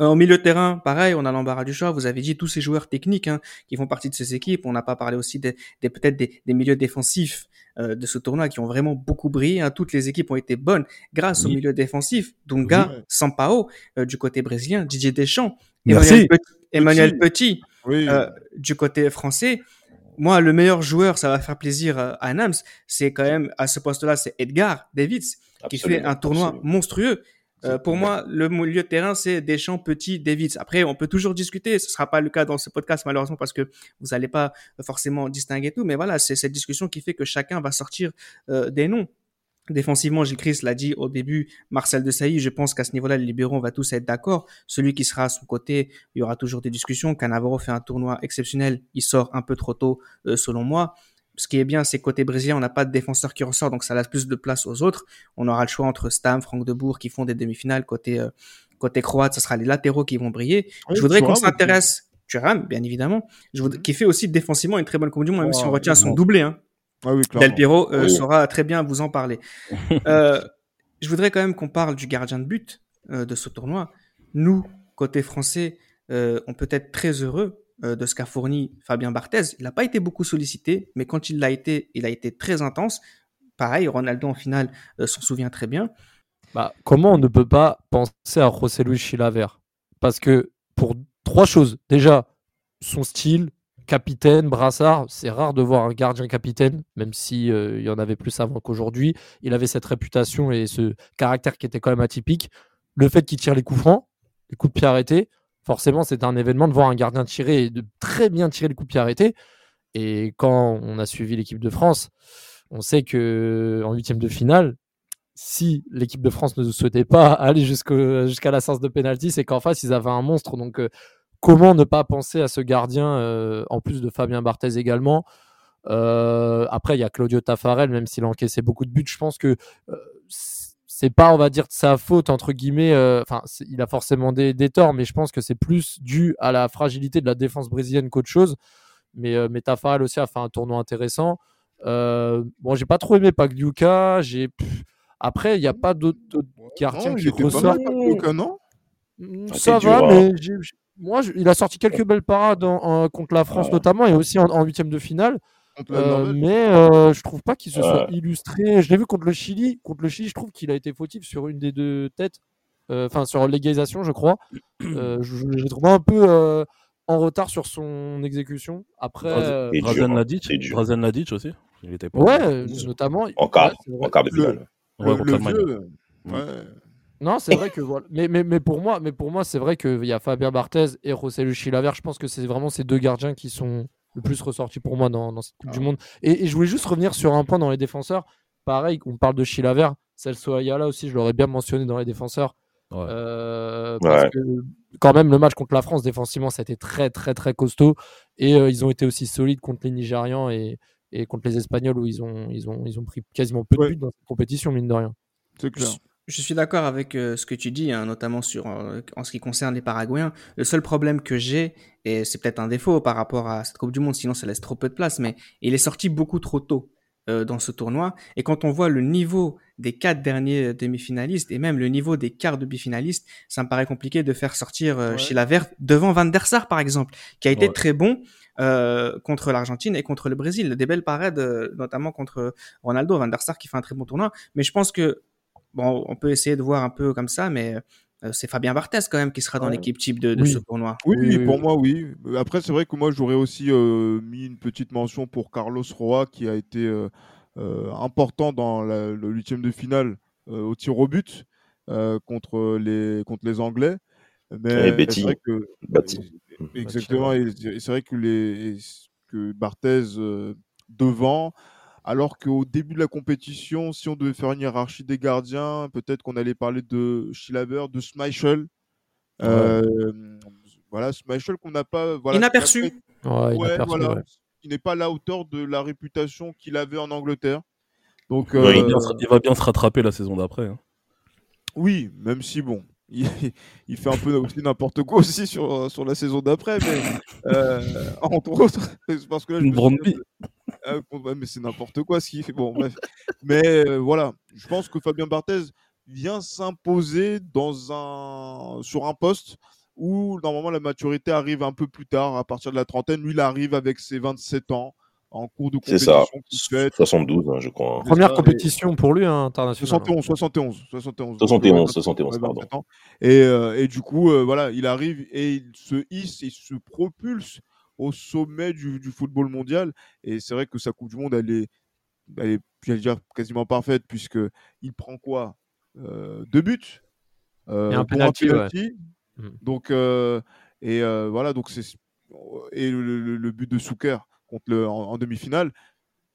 Au milieu de terrain, pareil, on a l'embarras du choix. Vous avez dit tous ces joueurs techniques hein, qui font partie de ces équipes. On n'a pas parlé aussi des, peut-être des, milieux défensifs euh, de ce tournoi qui ont vraiment beaucoup brillé. Hein. Toutes les équipes ont été bonnes grâce au milieu défensif. Dunga, Sampao euh, du côté brésilien, Didier Deschamps, Emmanuel Petit euh, du côté français, moi, le meilleur joueur, ça va faire plaisir euh, à Nams, c'est quand même, à ce poste-là, c'est Edgar Davids, qui fait un tournoi monstrueux. Euh, pour moi, le milieu de terrain, c'est Deschamps, Petit, Davids. Après, on peut toujours discuter. Ce sera pas le cas dans ce podcast, malheureusement, parce que vous n'allez pas forcément distinguer tout. Mais voilà, c'est cette discussion qui fait que chacun va sortir des noms. Défensivement, Gilles Christ l'a dit au début, Marcel de Sailly, je pense qu'à ce niveau-là, les libéraux, on va tous être d'accord. Celui qui sera à son côté, il y aura toujours des discussions. Canavaro fait un tournoi exceptionnel, il sort un peu trop tôt, euh, selon moi. Ce qui est bien, c'est côté brésilien, on n'a pas de défenseur qui ressort, donc ça laisse plus de place aux autres. On aura le choix entre Stam, Franck Debourg qui font des demi-finales. Côté, euh, côté croate, ce sera les latéraux qui vont briller. je voudrais qu'on s'intéresse, Thuram, bien évidemment, je voudrais, qui fait aussi défensivement une très bonne Coupe du Monde, même si on retient son doublé. Hein. Ah Del Piero euh, saura très bien vous en parler. Euh, je voudrais quand même qu'on parle du gardien de but euh, de ce tournoi. Nous, côté français, on peut être très heureux de ce qu'a fourni Fabien Barthez. Il n'a pas été beaucoup sollicité, mais quand il l'a été, il a été très intense. Pareil, Ronaldo en finale s'en souvient très bien. Bah, comment on ne peut pas penser à José Luis Chilavert Parce que pour trois choses. Déjà, son style, capitaine, brassard. C'est rare de voir un gardien capitaine, même si euh, il y en avait plus avant qu'aujourd'hui. Il avait cette réputation et ce caractère qui était quand même atypique. Le fait qu'il tire les coups francs, les coups de pied arrêtés, forcément, c'est un événement de voir un gardien tirer et de très bien tirer les coups de pied arrêtés. Et quand on a suivi l'équipe de France, on sait que en huitième de finale, si l'équipe de France ne souhaitait pas aller jusqu'à la séance de pénalty, c'est qu'en face, ils avaient un monstre. Donc, euh, comment ne pas penser à ce gardien, euh, en plus de Fabien Barthez également? Euh, Après, il y a Claudio Taffarel, même s'il a encaissé beaucoup de buts, je pense que c'est pas, on va dire, de sa faute, entre guillemets. Enfin, il a forcément des, torts, mais je pense que c'est plus dû à la fragilité de la défense brésilienne qu'autre chose. Mais, mais Taffarel aussi a fait un tournoi intéressant. bon, j'ai pas trop aimé Pagliuca. J'ai... Après, il n'y a pas d'autres gardiens qui ressortent. non? Mmh, ça va, mais moi, il a sorti quelques belles parades contre la France notamment et aussi en huitième de finale. Euh, mais euh, je trouve pas qu'il se soit illustré. Je l'ai vu contre le Chili. Contre le Chili, je trouve qu'il a été fautif sur une des deux têtes. Euh, enfin, sur l'égalisation, je crois. je, l'ai trouvé un peu en retard sur son exécution. Après, Drazen Nadic, Nadic aussi. Il était pas ouais, notamment. En quart, en quart de finale. Le, le, ouais. Non, c'est vrai que voilà. Mais, mais, mais, pour moi, mais pour moi, c'est vrai qu'il y a Fabien Barthez et José Chilavert. Je pense que c'est vraiment ces deux gardiens qui sont le plus ressortis pour moi dans, cette Coupe du ah. Monde. Et, je voulais juste revenir sur un point dans les défenseurs. Pareil, on parle de Chilavert. Celso Ayala aussi, je l'aurais bien mentionné dans les défenseurs. Euh, parce que quand même, le match contre la France, défensivement, ça a été très, très, très costaud. Et euh, ils ont été aussi solides contre les Nigérians et, et, contre les Espagnols où ils ont, ils, ont, ils ont pris quasiment peu de buts dans cette compétition, mine de rien. C'est clair. Je suis d'accord avec euh, ce que tu dis, hein, notamment sur euh, en ce qui concerne les Paraguayens. Le seul problème que j'ai, et c'est peut-être un défaut par rapport à cette Coupe du Monde, sinon ça laisse trop peu de place, mais il est sorti beaucoup trop tôt. euh, dans ce tournoi. Et quand on voit le niveau des quatre derniers demi-finalistes et même le niveau des quarts de finalistes ça me paraît compliqué de faire sortir chez la Verte devant Van der Sar par exemple, qui a été très bon euh, contre l'Argentine et contre le Brésil. Des belles parades, euh, notamment contre Ronaldo, Van der Sar qui fait un très bon tournoi. Mais je pense que bon, on peut essayer de voir un peu comme ça, mais euh, c'est Fabien Barthez quand même qui sera dans l'équipe type de, ce tournoi. Oui, oui, pour moi, oui. Après, c'est vrai que moi, j'aurais aussi mis une petite mention pour Carlos Roa qui a été important dans le huitième de finale au tir au but contre, les, contre les Anglais. Mais c'est vrai que, Exactement. Et c'est vrai que, les, que Barthez euh, devant, alors qu'au début de la compétition, si on devait faire une hiérarchie des gardiens, peut-être qu'on allait parler de Schilaber, de Schmeichel. Euh, voilà, Schmeichel qu'on n'a pas. Voilà, inaperçu. Il n'est pas à la hauteur de la réputation qu'il avait en Angleterre. Donc, il, va bien se rattraper la saison d'après. Hein. Oui, même si bon, il, fait un peu aussi n'importe quoi aussi sur, sur la saison d'après, mais euh, entre autres, parce que là, je me ah, mais c'est n'importe quoi ce qu'il fait. Bon, bref. Mais euh, voilà, je pense que Fabien Barthez vient s'imposer dans un sur un poste où normalement la maturité arrive un peu plus tard, à partir de la trentaine. Lui, il arrive avec ses 27 ans en cours de compétition. C'est ça, 72, hein, je crois. Première compétition pour lui, hein, international. 71, 71, 71. 71, 71, pardon. Et, euh, et, du coup, euh, voilà, il arrive et il se hisse, il se propulse au sommet du, du football mondial. Et c'est vrai que sa Coupe du Monde, elle est, elle est j'allais dire, quasiment parfaite, puisqu'il prend quoi euh, Deux buts euh, Et un penalty, ouais. Mm. Donc, et voilà, donc c'est. Et le, le, but de Souker contre le, en, demi-finale.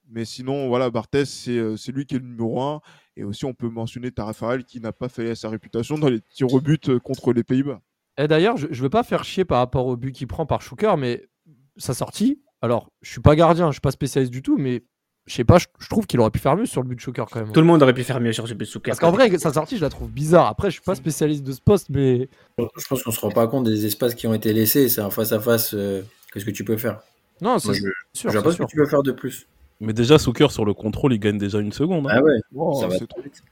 Mais sinon, voilà, Barthez, euh, c'est lui qui est le numéro 1. Et aussi, on peut mentionner Tarafarel qui n'a pas failli à sa réputation dans les tirs au but euh, contre les Pays-Bas. Et d'ailleurs, je ne veux pas faire chier par rapport au but qu'il prend par Schuker, mais sa sortie, alors, je suis pas gardien, je suis pas spécialiste du tout, mais je sais pas, je, trouve qu'il aurait pu faire mieux sur le but de Schuker quand même. Tout le monde aurait pu faire mieux sur le but de Schuker. Parce qu'en vrai, sa sortie, je la trouve bizarre. Après, je suis pas spécialiste de ce poste, mais. Je pense qu'on se rend pas compte des espaces qui ont été laissés. C'est un face-à-face. Euh, qu'est-ce que tu peux faire? Non, c'est sûr. Je sais pas ce que tu veux faire de plus. Mais déjà, Souker sur le contrôle, il gagne déjà une seconde. Hein. Ah ouais, ça va trop vite.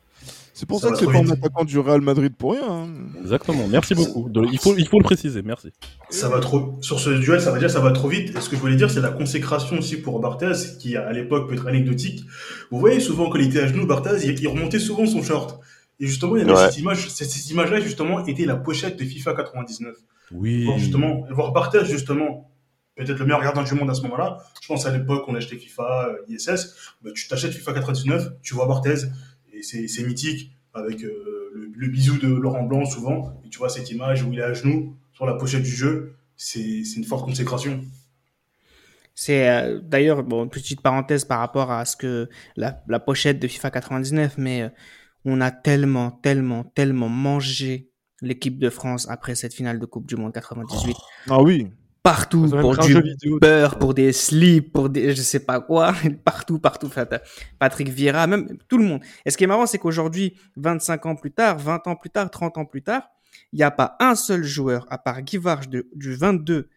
C'est pour ça, que c'est pas un attaquant du Real Madrid pour rien. Hein. Exactement, merci beaucoup. il, faut, il faut le préciser, merci. Ça va trop... Sur ce duel, ça va dire ça va trop vite. Et ce que je voulais dire, c'est la consécration aussi pour Barthez, qui à l'époque peut être anecdotique. Vous voyez souvent quand il était à genoux, Barthez, il, remontait souvent son short. Et justement, il y avait cette image, cette, image-là, justement, était la pochette de FIFA 99. Oui. Voir, justement, voir Barthez, justement, peut-être le meilleur gardien du monde à ce moment-là. Je pense à l'époque, on achetait FIFA, euh, ISS. Bah, tu t'achètes FIFA 99, tu vois Barthez, c'est mythique, avec euh, le, bisou de Laurent Blanc souvent. Et tu vois cette image où il est à genoux sur la pochette du jeu. C'est une forte consécration. C'est euh, d'ailleurs bon, une petite parenthèse par rapport à ce que la, la pochette de FIFA 99, mais on a tellement, tellement, tellement mangé l'équipe de France après cette finale de Coupe du Monde 98. Ah oui partout pour du beurre, pour des slips, pour des je sais pas quoi, partout, partout. Patrick Vieira, même tout le monde. Et ce qui est marrant, c'est qu'aujourd'hui, 25 ans plus tard, 20 ans plus tard, 30 ans plus tard, il n'y a pas un seul joueur, à part Guy Varge du 22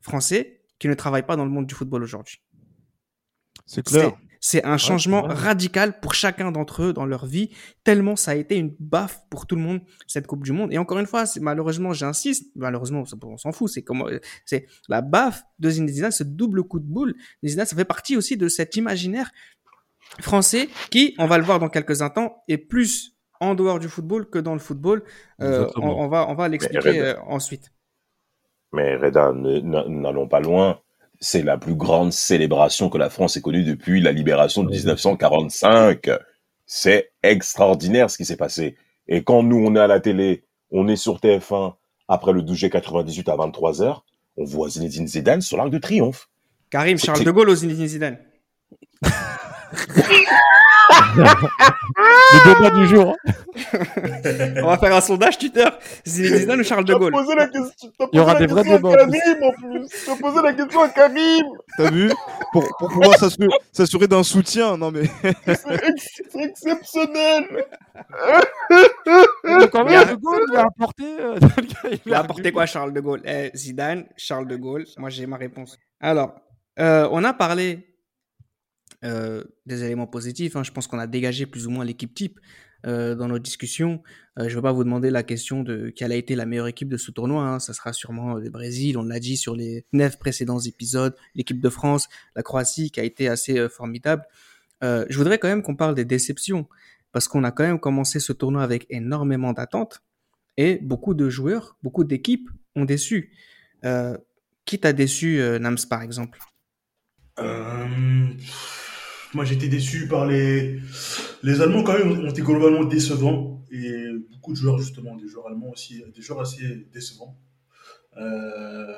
français, qui ne travaille pas dans le monde du football aujourd'hui. C'est clair. C'est un changement radical pour chacun d'entre eux dans leur vie, tellement ça a été une baffe pour tout le monde, cette Coupe du Monde. Et encore une fois, malheureusement, j'insiste, malheureusement, on s'en fout, c'est comment, c'est la baffe de Zinedine ce double coup de boule. Zidane, ça fait partie aussi de cet imaginaire français qui, on va le voir dans quelques instants, est plus en dehors du football que dans le football. Euh, on, va, on va l'expliquer euh, ensuite. Mais Reda, n'allons pas loin c'est la plus grande célébration que la France ait connue depuis la libération de 1945. C'est extraordinaire ce qui s'est passé. Et quand nous, on est à la télé, on est sur TF1 après le 12 g 98 à 23h, on voit Zinedine Zidane sur l'Arc de Triomphe. Karim, Charles de Gaulle ou Zinedine Zidane le débat du jour. On va faire un sondage Twitter. Zidane ou Charles de Gaulle? Posé la question, Il y aura des vrais débats. En plus. Tu as posé la question à Karim. T'as vu? Pour, pour pouvoir s'assurer d'un soutien. Non mais c'est exceptionnel. Quand même, De Gaulle il a apporté. Euh, il a apporté quoi, Charles de Gaulle? Eh, Zidane, Charles de Gaulle. Moi, j'ai ma réponse. Alors, euh, on a parlé euh, des éléments positifs. Hein. Je pense qu'on a dégagé plus ou moins l'équipe type euh, dans nos discussions. Euh, je ne vais pas vous demander la question de quelle a été la meilleure équipe de ce tournoi. Hein. Ça sera sûrement le Brésil, on l'a dit sur les neuf précédents épisodes, l'équipe de France, la Croatie qui a été assez formidable. je voudrais quand même qu'on parle des déceptions parce qu'on a quand même commencé ce tournoi avec énormément d'attentes et beaucoup de joueurs, beaucoup d'équipes ont déçu. qui t'a déçu, Nams, par exemple? Moi, j'étais déçu par les. Les Allemands, quand même, ont été globalement décevants. Et beaucoup de joueurs, justement, des joueurs allemands aussi, des joueurs assez décevants. Euh...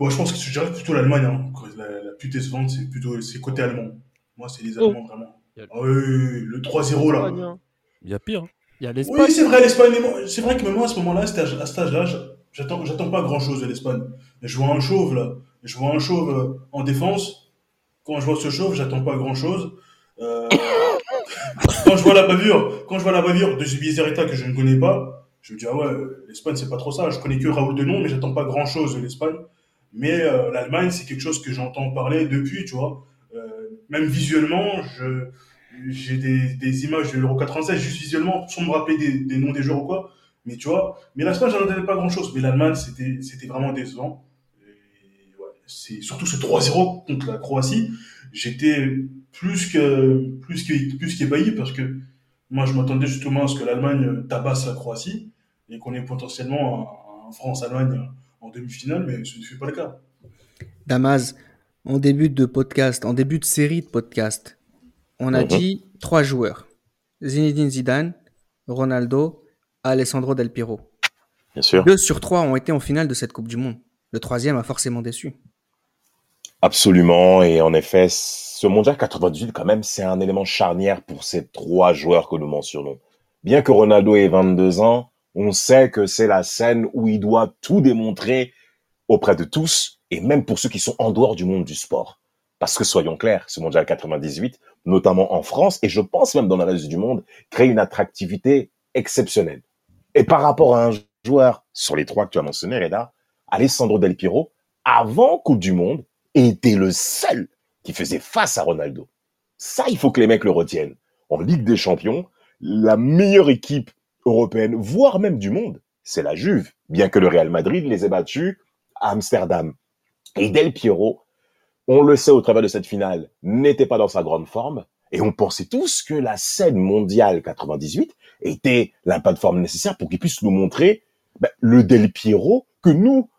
je pense que je dirais plutôt l'Allemagne. Hein. La, plus décevante, c'est plutôt c'est côté allemand. Moi, c'est les oh. Allemands, vraiment. Ah oui, le 3-0 là. Il y a pire. Hein. Il y a l'Espagne. Oui, c'est vrai, l'Espagne. C'est vrai que même moi, à ce moment-là, à cet âge-là, j'attends, j'attends pas grand-chose de l'Espagne. Je vois un chauve là. Je vois un chauve euh, en défense quand je vois ce chauve, j'attends pas grand chose. Euh, quand je vois la bavure, quand je vois la bavure de Zubizarreta que je ne connais pas, je me dis ah ouais, l'Espagne c'est pas trop ça. Je connais que Raoul de nom, mais j'attends pas grand chose de l'Espagne. Mais euh, l'Allemagne c'est quelque chose que j'entends parler depuis, tu vois. Euh, même visuellement, je j'ai des, images de l'Euro 96 juste visuellement sans me rappeler des, noms des joueurs ou quoi. Mais tu vois, mais l'Espagne j'en attendais pas grand chose. Mais l'Allemagne c'était c'était vraiment décevant c'est surtout ce 3-0 contre la Croatie, j'étais plus que plus que plus qu'ébahi parce que moi je m'attendais justement à ce que l'Allemagne tabasse la Croatie et qu'on ait potentiellement un, France-Allemagne en demi-finale, mais ce ne fut pas le cas. Damaz, en début de podcast, en début de série de podcast, on a mhm. dit trois joueurs Zinedine Zidane, Ronaldo, Alessandro Del Piero. Bien sûr. Deux sur trois ont été en finale de cette Coupe du Monde. Le troisième a forcément déçu. Absolument. Et en effet, ce mondial 98, quand même, c'est un élément charnière pour ces trois joueurs que nous mentionnons. Bien que Ronaldo ait 22 ans, on sait que c'est la scène où il doit tout démontrer auprès de tous et même pour ceux qui sont en dehors du monde du sport. Parce que soyons clairs, ce mondial 98, notamment en France et je pense même dans le reste du monde, crée une attractivité exceptionnelle. Et par rapport à un joueur sur les trois que tu as mentionnés, Reda, Alessandro Del Piero, avant Coupe du Monde, était le seul qui faisait face à Ronaldo. Ça, il faut que les mecs le retiennent. En Ligue des Champions, la meilleure équipe européenne, voire même du monde, c'est la Juve, bien que le Real Madrid les ait battus à Amsterdam. Et Del Piero, on le sait au travers de cette finale, n'était pas dans sa grande forme, et on pensait tous que la scène mondiale 98 était la plateforme nécessaire pour qu'il puisse nous montrer ben, le Del Piero que nous,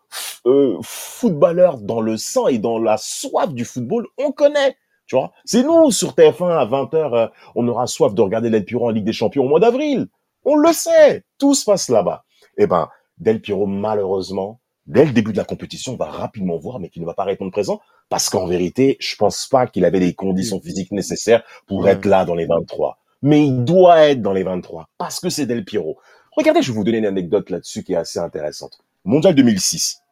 euh, footballeur dans le sang et dans la soif du football, on connaît. Tu vois, c'est nous sur TF1 à 20h, euh, on aura soif de regarder Del Piro en Ligue des Champions au mois d'avril. On le sait, tout se passe là-bas. Eh ben, Del Piro, malheureusement, dès le début de la compétition, on va rapidement voir, mais qu'il ne va pas répondre présent, parce qu'en vérité, je pense pas qu'il avait les conditions physiques nécessaires pour être là dans les 23. Mais il doit être dans les 23, parce que c'est Del Piro. Regardez, je vais vous donner une anecdote là-dessus qui est assez intéressante. Mondial 2006.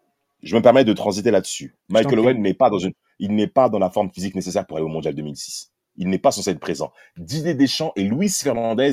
Je me permets de transiter là-dessus. Michael Owen n'est pas dans une, il n'est pas dans la forme physique nécessaire pour aller au Mondial 2006. Il n'est pas censé être présent. Didier Deschamps et Luis Fernandez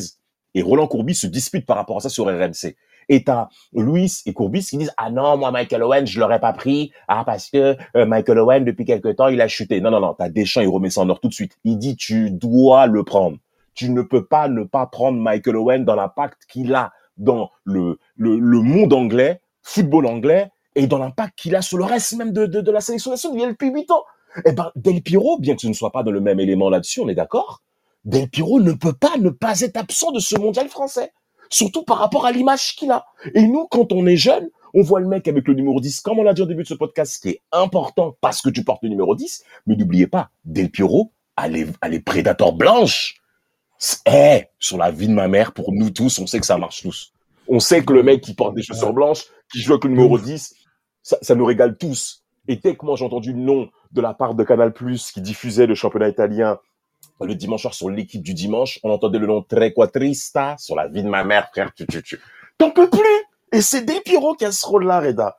et Roland Courbis se disputent par rapport à ça sur RMC. Et t'as Luis et Courbis qui disent ah non moi Michael Owen je l'aurais pas pris ah parce que euh, Michael Owen depuis quelque temps il a chuté non non non t'as Deschamps il remet ça en or tout de suite il dit tu dois le prendre tu ne peux pas ne pas prendre Michael Owen dans l'impact qu'il a dans le, le, le monde anglais football anglais et dans l'impact qu'il a sur le reste même de, de, la sélection nationale. Il a depuis 8 ans. Eh ben, Del Piro, bien que ce ne soit pas dans le même élément là-dessus, on est d'accord, Del Piro ne peut pas ne pas être absent de ce mondial français. Surtout par rapport à l'image qu'il a. Et nous, quand on est jeune, on voit le mec avec le numéro 10, comme on l'a dit au début de ce podcast, qui est important parce que tu portes le numéro 10, mais n'oubliez pas, Del Piro a les prédateurs blanches. Eh, sur la vie de ma mère, pour nous tous, on sait que ça marche tous. On sait que le mec qui porte des chaussures blanches, qui joue avec le numéro 10, ça, ça nous régale tous. Et dès que moi j'ai entendu le nom de la part de Canal+, qui diffusait le championnat italien le dimanche soir sur l'équipe du dimanche, on entendait le nom Trequatrista sur la vie de ma mère, frère. Tu, tu, tu. T'en peux plus Et c'est Del Piero qui a ce rôle-là, Reda.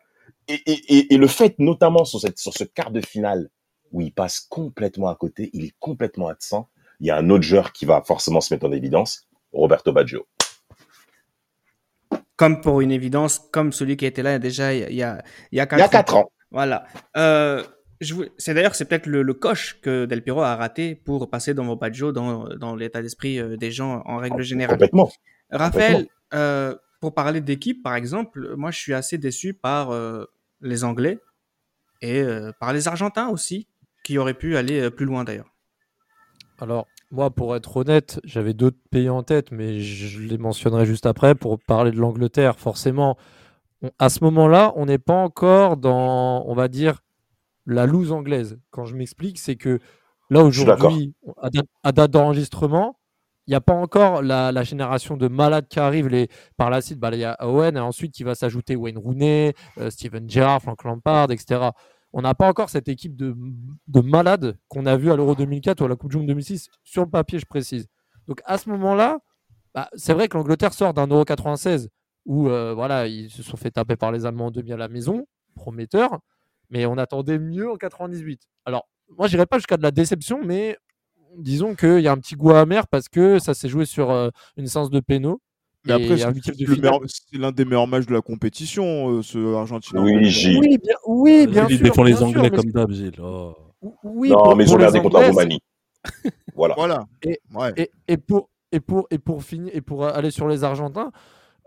Et, et, et, le fait, notamment sur, cette, sur ce quart de finale, où il passe complètement à côté, il est complètement absent, il y a un autre joueur qui va forcément se mettre en évidence, Roberto Baggio comme pour une évidence, comme celui qui était là déjà il y a, il y a, quatre, il y a quatre ans. Voilà. Euh, C'est d'ailleurs c'est peut-être le, coche que Del Piro a raté pour passer dans vos badges dans, dans l'état d'esprit euh, des gens en règle générale. Complètement. Raphaël, euh, pour parler d'équipe par exemple, moi je suis assez déçu par euh, les Anglais et par les Argentins aussi, qui auraient pu aller plus loin d'ailleurs. Alors moi, pour être honnête, j'avais d'autres pays en tête, mais je les mentionnerai juste après pour parler de l'Angleterre. Forcément, à ce moment-là, on n'est pas encore dans, on va dire, la loose anglaise. Quand je m'explique, c'est que là, aujourd'hui, à, date d'enregistrement, il n'y a pas encore la, génération de malades qui arrivent. Les, par la suite, bah, il y a Owen, et ensuite qui va s'ajouter Wayne Rooney, euh, Steven Gerrard, Frank Lampard, etc. On n'a pas encore cette équipe de, de malades qu'on a vu à l'Euro 2004 ou à la Coupe du Monde 2006, sur le papier, je précise. Donc à ce moment-là, bah, c'est vrai que l'Angleterre sort d'un Euro 96 où euh, voilà, ils se sont fait taper par les Allemands en demi à la maison, prometteur, mais on attendait mieux en 98. Alors, moi, j'irai pas jusqu'à de la déception, mais disons qu'il y a un petit goût amer parce que ça s'est joué sur euh, une séance de pénaux. Mais après, c'est l'un des meilleurs matchs de la compétition, euh, ce Argentin. Oui, Gilles. Oui, bien, oui, bien Ils défendent les Anglais comme d'hab, Gilles. Oh. Oui, non, mais ils ont merdé contre la Roumanie. voilà. voilà. Et, et, et, pour, et, pour, et, pour finir, et pour aller sur les Argentins,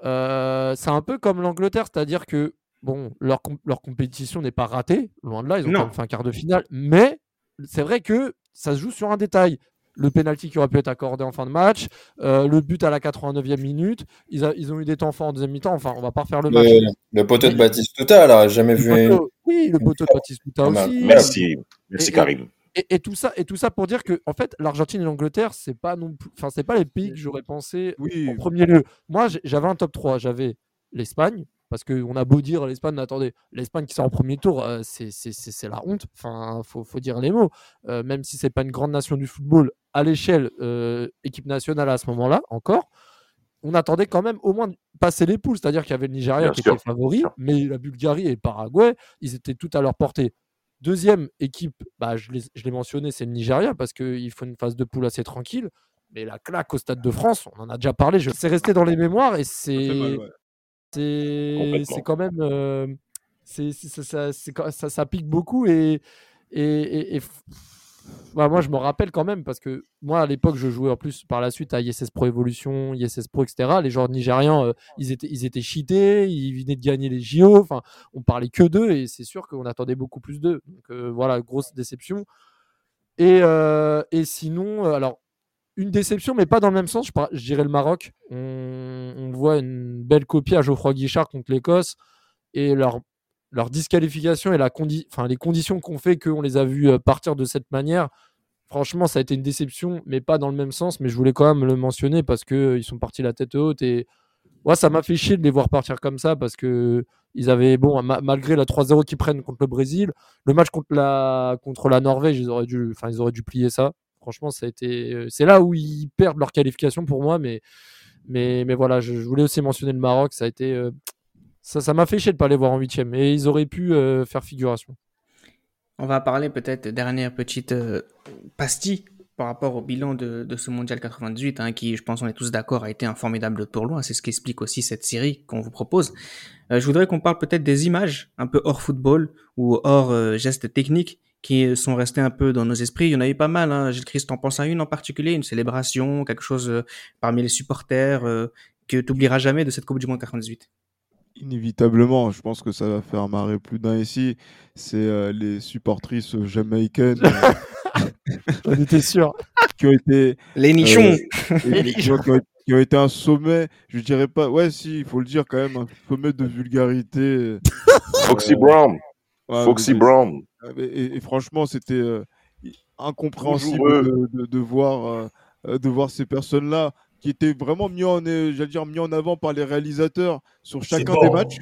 euh, c'est un peu comme l'Angleterre, c'est-à-dire que bon, leur, leur compétition n'est pas ratée, loin de là, ils ont quand même fait un quart de finale, mais c'est vrai que ça se joue sur un détail. Le penalty qui aurait pu être accordé en fin de match, euh, le but à la 89e minute, ils, ils, ont eu des temps forts en deuxième mi-temps. Enfin, on va pas refaire le, match. Le poteau de Batistuta, là, jamais vu. oui, le poteau de Batistuta aussi. Merci, merci Karim. Et, tout ça, et tout ça pour dire que en fait, l'Argentine et l'Angleterre, c'est pas non enfin, c'est pas les pays que j'aurais pensé en premier lieu. Moi, j'avais un top 3. J'avais l'Espagne, parce qu'on a beau dire l'Espagne, attendez, l'Espagne qui sort en premier tour, euh, c'est la honte. Enfin, faut, faut dire les mots. Euh, même si c'est pas une grande nation du football à l'échelle euh, équipe nationale à ce moment-là, encore, on attendait quand même au moins passer les poules. C'est-à-dire qu'il y avait le Nigeria qui était favori, mais la Bulgarie et le Paraguay, ils étaient tout à leur portée. Deuxième équipe, bah, je l'ai mentionné, c'est le Nigeria parce qu'il faut une phase de poule assez tranquille. Mais la claque au Stade de France, on en a déjà parlé, c'est resté dans les mémoires et c'est c'est quand même. Euh, c'est ça, ça, ça, pique beaucoup et, et, et, bah, moi je me rappelle quand même parce que moi à l'époque je jouais en plus par la suite à ISS Pro Evolution, ISS Pro, etc. Les joueurs nigérians euh, ils, étaient, ils étaient cheatés, ils venaient de gagner les JO, enfin on parlait que d'eux et c'est sûr qu'on attendait beaucoup plus d'eux. Donc euh, voilà, grosse déception. Et, et sinon, alors une déception, mais pas dans le même sens. Je, dirais le Maroc. On, voit une belle copie à Geoffroy Guichard contre l'Écosse et leur, leur disqualification et les conditions qu'on fait qu'on les a vus euh, partir de cette manière. Franchement, ça a été une déception, mais pas dans le même sens. Mais je voulais quand même le mentionner parce qu'ils sont partis la tête haute et ouais, ça m'a fait chier de les voir partir comme ça parce que ils avaient, bon, malgré la 3-0 qu'ils prennent contre le Brésil, le match contre la, contre la Norvège, ils auraient dû, enfin, ils auraient dû plier ça. Franchement, ça a été, euh, c'est là où ils perdent leur qualification pour moi, mais, mais, mais voilà, je, voulais aussi mentionner le Maroc. Ça a été, euh, ça, ça m'a fait chier de pas les voir en huitième, et ils auraient pu euh, faire figuration. On va parler peut-être dernière petite pastille par rapport au bilan de, ce mondial 98, hein, qui, je pense, on est tous d'accord, a été un formidable pour loin. C'est ce qui explique aussi cette série qu'on vous propose. je voudrais qu'on parle peut-être des images, un peu hors football ou hors gestes techniques, qui sont restés un peu dans nos esprits. Il y en a eu pas mal. Hein. Gilles Christ, t'en penses à une en particulier, une célébration, quelque chose euh, parmi les supporters euh, que tu oublieras jamais de cette Coupe du Monde 98 Inévitablement, je pense que ça va faire marrer plus d'un ici. C'est euh, les supportrices jamaïcaines. J'en étais sûr. Qui ont été. Les nichons. Qui, ont, été un sommet, je dirais pas. Ouais, si, il faut le dire quand même, un sommet de vulgarité. Foxy Brown. Foxy Brown. Et, franchement, c'était euh, incompréhensible de, voir, euh, euh, de voir ces personnes-là qui étaient vraiment mis en, dire, mis en avant par les réalisateurs sur chacun des matchs.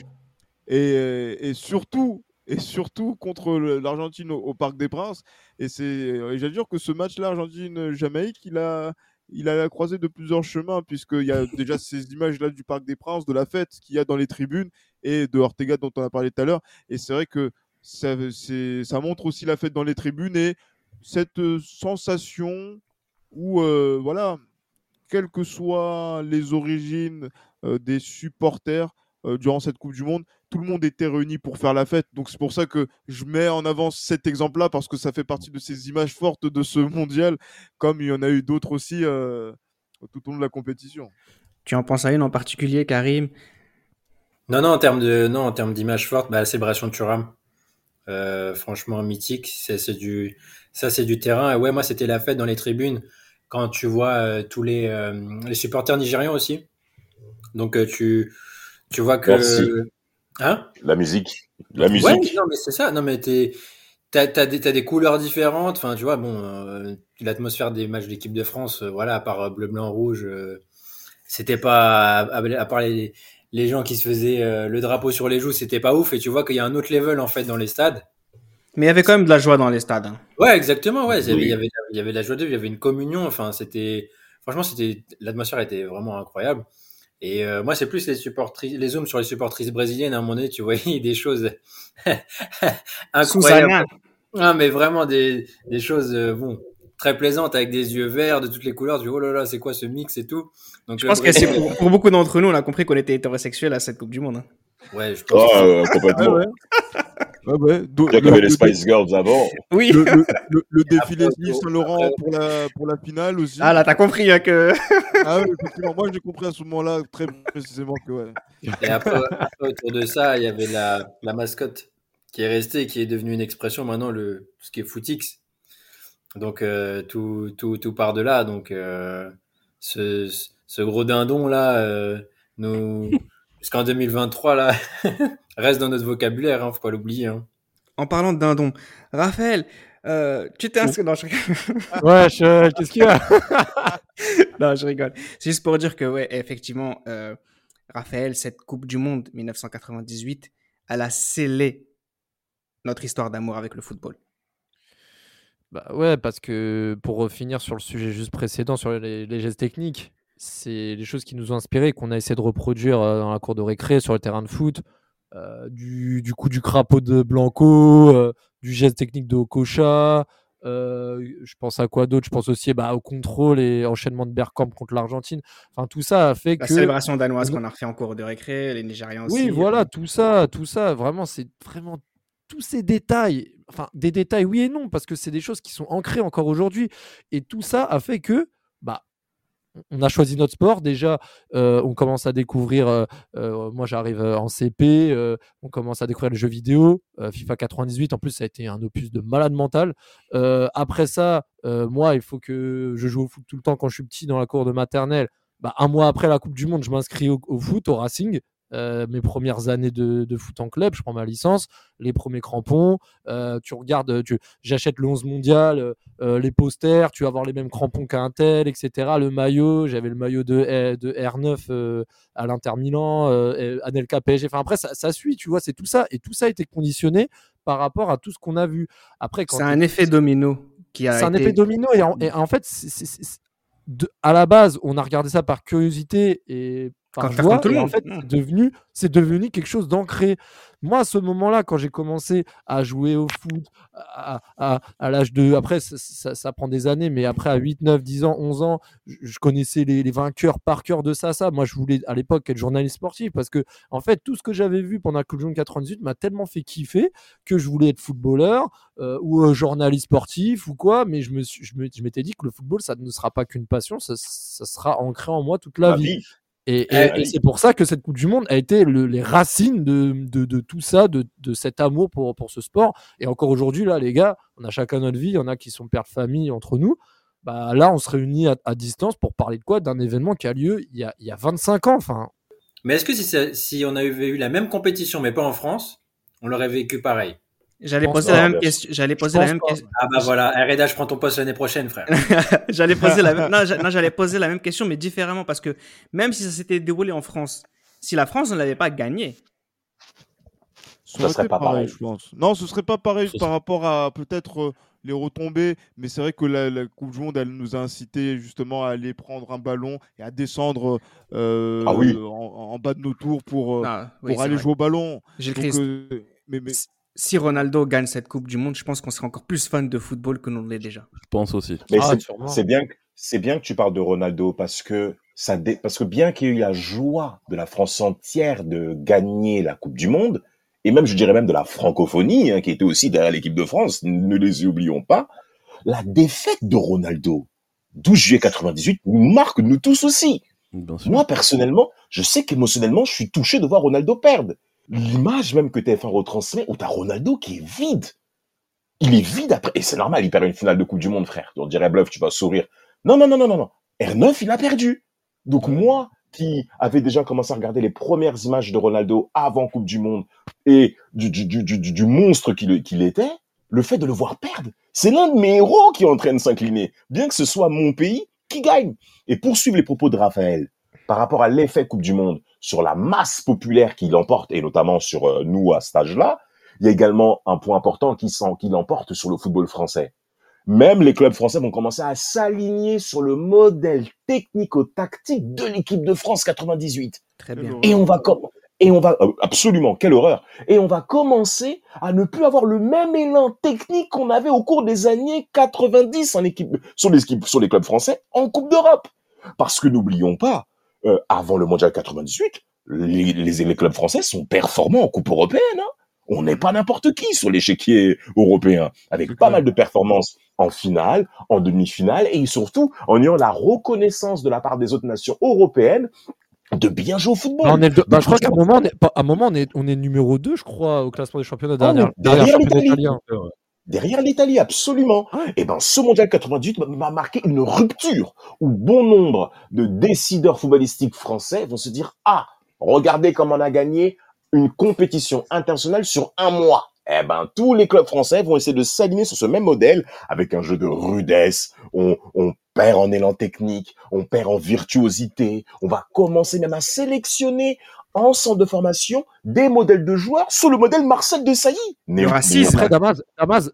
Et, surtout, et surtout contre l'Argentine au, Parc des Princes. Et c'est, j'allais dire que ce match-là, Argentine-Jamaïque, il a, il a croisé de plusieurs chemins, puisqu'il y a déjà ces images-là du Parc des Princes, de la fête qu'il y a dans les tribunes, et de Ortega dont on a parlé tout à l'heure. Et c'est vrai que ça, ça montre aussi la fête dans les tribunes et cette euh, sensation où, euh, voilà, quelles que soient les origines euh, des supporters, durant cette Coupe du Monde, tout le monde était réuni pour faire la fête. Donc c'est pour ça que je mets en avant cet exemple-là parce que ça fait partie de ces images fortes de ce mondial, comme il y en a eu d'autres aussi tout au long de la compétition. Tu en penses à une en particulier, Karim? Non, non, en termes de, non, en termes d'image forte, bah, la célébration de Thuram. Euh, franchement mythique, c'est du, ça c'est du terrain. Et ouais, moi c'était la fête dans les tribunes quand tu vois euh, tous les, euh, les supporters nigérians aussi. Donc tu, tu vois que, hein? La musique, la musique. Ouais, non mais c'est ça. Non mais t'es, t'as, t'as des, couleurs différentes. Enfin, tu vois, bon, l'atmosphère des matchs d'équipe de France, voilà, à part bleu, blanc, rouge, c'était pas à, part les, les, gens qui se faisaient euh, le drapeau sur les joues, c'était pas ouf. Et tu vois qu'il y a un autre level en fait dans les stades. Mais il y avait quand même de la joie dans les stades. Hein. Ouais, exactement. Ouais, il, y avait, il y avait de la joie de il y avait une communion. Enfin, c'était franchement, c'était l'atmosphère était vraiment incroyable. Et euh, moi, c'est plus les supportrices, les zooms sur les supportrices brésiliennes. À un moment donné, tu voyais des choses incroyables. Ah, mais vraiment des, des choses, euh, bon, très plaisantes avec des yeux verts de toutes les couleurs. Dis, oh là là, c'est quoi ce mix et tout. Donc, je pense que c'est pour, beaucoup d'entre nous, on a compris qu'on était hétérosexuel à cette Coupe du Monde. Hein. Ouais, je pense. Oh, euh, complètement. ouais, ouais. Il y avait les Spice Girls avant. Oui. Le, défilé Yves Saint Laurent pour la, pour la finale aussi. Ah là, t'as compris hein, que. ah oui, effectivement. Moi, j'ai compris à ce moment-là très précisément que ouais. Et après, autour de ça, il y avait la, la mascotte qui est restée et qui est devenue une expression maintenant, le, ce qui est footix. Donc euh, tout, tout, tout part de là. Donc euh, ce, ce, gros dindon là, euh, nous, jusqu'en 2023 là, reste dans notre vocabulaire, hein, faut pas l'oublier. Hein. En parlant de dindon, Raphaël, tu t'es inscrit. Non, je ouais, qu'est-ce qu'il y a? Non, je rigole. C'est juste pour dire que, ouais, effectivement, Raphaël, cette Coupe du Monde 1998, elle a scellé notre histoire d'amour avec le football. Bah ouais, parce que pour finir sur le sujet juste précédent, sur les, gestes techniques, c'est les choses qui nous ont inspirés, qu'on a essayé de reproduire euh, dans la cour de récré, sur le terrain de foot, euh, du, du, coup du crapaud de Blanco, euh, du geste technique de Okocha. je pense à quoi d'autre? Je pense aussi bah, au contrôle et enchaînement de Bergkamp contre l'Argentine. Enfin, tout ça a fait que. La célébration danoise qu'on a refait en cours de récré, les Nigérians aussi. Oui, voilà, tout ça, tout ça, vraiment, c'est vraiment tous ces détails, enfin des détails oui et non, parce que c'est des choses qui sont ancrées encore aujourd'hui. Et tout ça a fait que, bah, on a choisi notre sport. Déjà, euh, on commence à découvrir, euh, euh, moi j'arrive en CP, on commence à découvrir le jeu vidéo. FIFA 98, en plus, ça a été un opus de malade mental. après ça, moi, il faut que je joue au foot tout le temps quand je suis petit dans la cour de maternelle. Bah, un mois après la Coupe du Monde, je m'inscris au, foot, au Racing. Euh, mes premières années de, foot en club, je prends ma licence, les premiers crampons, euh, tu regardes, tu, j'achète le 11 mondial, euh, les posters, tu vas avoir les mêmes crampons qu'un tel, etc. Le maillot, j'avais le maillot de, de R9 à l'Inter Milan, Anelka PSG, enfin après ça, suit, tu vois, c'est tout ça, et tout ça a été conditionné par rapport à tout ce qu'on a vu. Après, c'est un effet domino qui a. C'est un effet domino, et en, fait, à la base, on a regardé ça par curiosité et en fait, mmh. c'est devenu, c'est devenu quelque chose d'ancré. Moi, à ce moment-là, quand j'ai commencé à jouer au foot, à, l'âge de. Après, ça, prend des années, mais après, à 8, 9, 10 ans, 11 ans, je, connaissais les, vainqueurs par cœur de ça, ça. Moi, je voulais à l'époque être journaliste sportif parce que, en fait, tout ce que j'avais vu pendant la Coupe du Monde 98 m'a tellement fait kiffer que je voulais être footballeur euh, ou euh, journaliste sportif ou quoi. Mais je, me je, m'étais dit que le football, ça ne sera pas qu'une passion, ça, sera ancré en moi toute la vie. Et, eh c'est pour ça que cette Coupe du Monde a été les racines de, de, tout ça, de, de, cet amour pour, pour ce sport. Et encore aujourd'hui, là, les gars, on a chacun notre vie. Il y en a qui sont pères de famille entre nous. Bah, là, on se réunit à, distance pour parler de quoi? D'un événement qui a lieu il y a, il y a 25 ans. Enfin. Mais est-ce que si, si on avait eu la même compétition, mais pas en France, on l'aurait vécu pareil? J'allais poser, la même question. J'allais poser la même question. Ah bah voilà, Reda, je prends ton poste l'année prochaine, frère. j'allais poser la même... non, j'allais poser la même question, mais différemment parce que même si ça s'était déroulé en France, si la France ne l'avait pas gagné, ce serait pas pareil, je pense. Non, ce serait pas pareil par rapport à peut-être euh, les retombées, mais c'est vrai que la, Coupe du Monde, elle nous a incité justement à aller prendre un ballon et à descendre euh, ah en, bas de nos tours pour, euh, ah, pour aller jouer au ballon. J'ai mais, mais si Ronaldo gagne cette Coupe du Monde, je pense qu'on serait encore plus fan de football que nous l'est déjà. Je pense aussi. Mais ah, c'est bien, c'est bien que tu parles de Ronaldo parce que ça parce que bien qu'il y ait eu la joie de la France entière de gagner la Coupe du Monde, et même, je dirais même de la francophonie, hein, qui était aussi derrière l'équipe de France, ne les oublions pas, la défaite de Ronaldo, 12 juillet 98, nous marque nous tous aussi. Moi, personnellement, je sais qu'émotionnellement, je suis touché de voir Ronaldo perdre. L'image même que TF1 retransmet, où t'as Ronaldo qui est vide. Il est vide après. Et c'est normal, il perd une finale de Coupe du Monde, frère. On dirait bluff, tu vas sourire. Non, non, non, non, non, non. R9, il a perdu. Donc moi, qui avait déjà commencé à regarder les premières images de Ronaldo avant Coupe du Monde et du, du, du, du monstre qu'il était, le fait de le voir perdre, c'est l'un de mes héros qui est en train de s'incliner, bien que ce soit mon pays qui gagne. Et poursuivre les propos de Raphaël par rapport à l'effet Coupe du Monde sur la masse populaire qui l'emporte, et notamment sur euh, nous à cet âge-là, il y a également un point important qui, qui l'emporte sur le football français. Même les clubs français vont commencer à s'aligner sur le modèle technico-tactique de l'équipe de France 98. Très bien. Et on va et on va euh, absolument quelle horreur et on va commencer à ne plus avoir le même élan technique qu'on avait au cours des années 90 en équipe sur les sur les clubs français en Coupe d'Europe parce que n'oublions pas euh, avant le mondial 98 les, les, clubs français sont performants en Coupe européenne hein. On n'est pas n'importe qui sur l'échiquier européen, avec pas mal de performances en finale, en demi-finale, et surtout en ayant la reconnaissance de la part des autres nations européennes de bien jouer au football. Bah, je crois qu'à un moment, on est, un moment on, est, on est numéro 2, je crois, au classement des championnats derrière, derrière, l'Italie. Derrière l'Italie, absolument. Et eh ben, ce mondial 98 m'a marqué une rupture où bon nombre de décideurs footballistiques français vont se dire, ah, regardez comment on a gagné une compétition internationale sur un mois. Eh ben, tous les clubs français vont essayer de s'aligner sur ce même modèle avec un jeu de rudesse. On, on perd en élan technique, on perd en virtuosité. On va commencer même à sélectionner en centre de formation des modèles de joueurs sous le modèle Marcel de Sailly. Après Damas,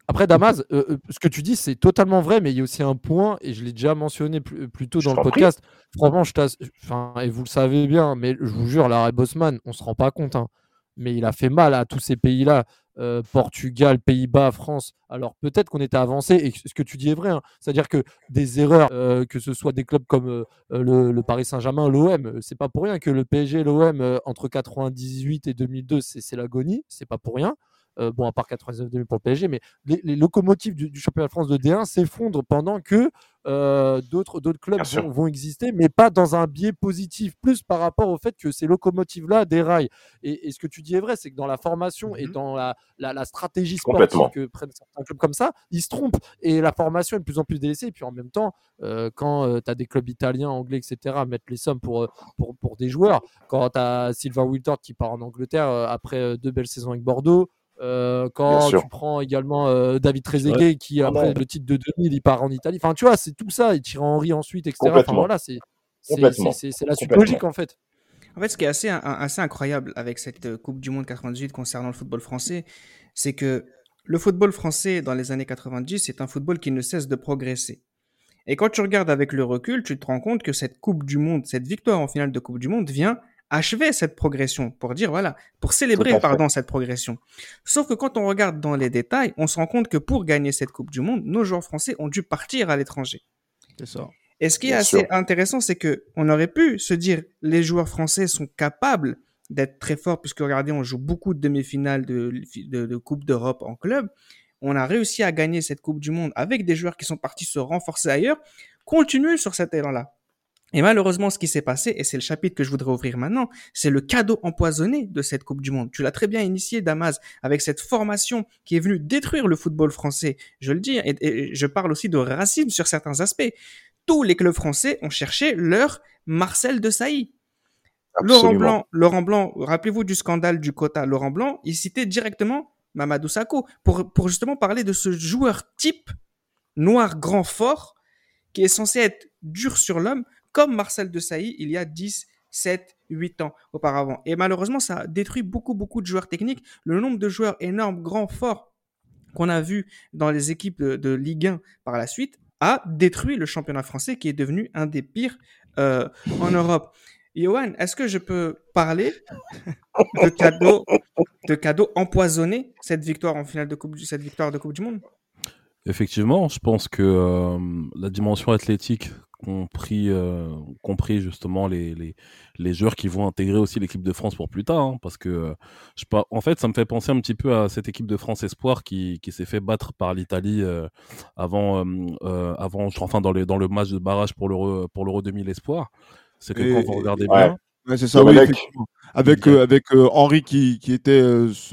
après Damas euh, euh, ce que tu dis, c'est totalement vrai, mais il y a aussi un point, et je l'ai déjà mentionné plus, tôt dans le podcast. Franchement, je enfin, et vous le savez bien, mais je vous jure, l'arrêt Bosman, on se rend pas compte. Hein mais il a fait mal à tous ces pays-là. Euh, Portugal, Pays-Bas, France. Alors peut-être qu'on était avancé et ce que tu dis est vrai. Hein. C'est-à-dire que des erreurs, euh, que ce soit des clubs comme euh, le, Paris Saint-Germain, l'OM, c'est pas pour rien que le PSG l'OM entre 98 et 2002, c'est l'agonie. C'est pas pour rien. Bon, à part 99 pour le PSG, mais les, locomotives du, du, championnat de France de D1 s'effondrent pendant que euh, d'autres clubs vont, exister, mais pas dans un biais positif, plus par rapport au fait que ces locomotives-là déraillent. Et, et, ce que tu dis est vrai, c'est que dans la formation et mmh dans la, la, stratégie sportive que prennent certains clubs comme ça, ils se trompent. Et la formation est de plus en plus délaissée. Et puis en même temps, euh, quand euh, tu as des clubs italiens, anglais, etc., mettre les sommes pour, pour, pour des joueurs, quand tu as Sylvain Wiltord qui part en Angleterre après deux belles saisons avec Bordeaux, euh, quand tu prends également euh, David Trezeguet qui ah après le titre de 2000 il part en Italie. Enfin tu vois c'est tout ça et Thierry Henry ensuite etc enfin voilà c'est c'est la suite logique en fait. En fait ce qui est assez, assez incroyable avec cette euh, Coupe du Monde 98 concernant le football français c'est que le football français dans les années 90 c'est un football qui ne cesse de progresser. Et quand tu regardes avec le recul tu te rends compte que cette Coupe du Monde cette victoire en finale de Coupe du Monde vient achever cette progression, pour dire, voilà, pour célébrer, pardon, cette progression. Sauf que quand on regarde dans les détails, on se rend compte que pour gagner cette Coupe du Monde, nos joueurs français ont dû partir à l'étranger. C'est ça. Et ce qui est assez intéressant, c'est que on aurait pu se dire, les joueurs français sont capables d'être très forts, puisque regardez, on joue beaucoup de demi-finales de, de, de Coupe d'Europe en club. On a réussi à gagner cette Coupe du Monde avec des joueurs qui sont partis se renforcer ailleurs. Continuez sur cet élan-là. Et malheureusement, ce qui s'est passé, et c'est le chapitre que je voudrais ouvrir maintenant, c'est le cadeau empoisonné de cette Coupe du Monde. Tu l'as très bien initié, Damas, avec cette formation qui est venue détruire le football français. Je le dis, et, je parle aussi de racisme sur certains aspects. Tous les clubs français ont cherché leur Marcel de Sailly. Laurent Blanc, Laurent Blanc, rappelez-vous du scandale du quota. Laurent Blanc, il citait directement Mamadou Sakho pour, pour justement parler de ce joueur type noir grand fort qui est censé être dur sur l'homme comme Marcel de Sailly il y a 10, 7, 8 ans auparavant. Et malheureusement, ça a détruit beaucoup, beaucoup de joueurs techniques. Le nombre de joueurs énormes, grands, forts qu'on a vu dans les équipes de, Ligue 1 par la suite a détruit le championnat français qui est devenu un des pires euh, en Europe. Johan, est-ce que je peux parler de cadeaux de empoisonnés cette victoire en finale de coupe cette victoire de Coupe du Monde? Effectivement, je pense que euh, la dimension athlétique compris, euh, compris justement les, les, les, joueurs qui vont intégrer aussi l'équipe de France pour plus tard. Hein, parce que, euh, je pas, en fait, ça me fait penser un petit peu à cette équipe de France Espoir qui, qui s'est fait battre par l'Italie euh, avant, avant, enfin, dans, les, dans le match de barrage pour l'Euro, pour l'Euro 2000 Espoir. C'est que quand vous regardez bien. c'est ça, oui, avec, avec Henri qui, qui était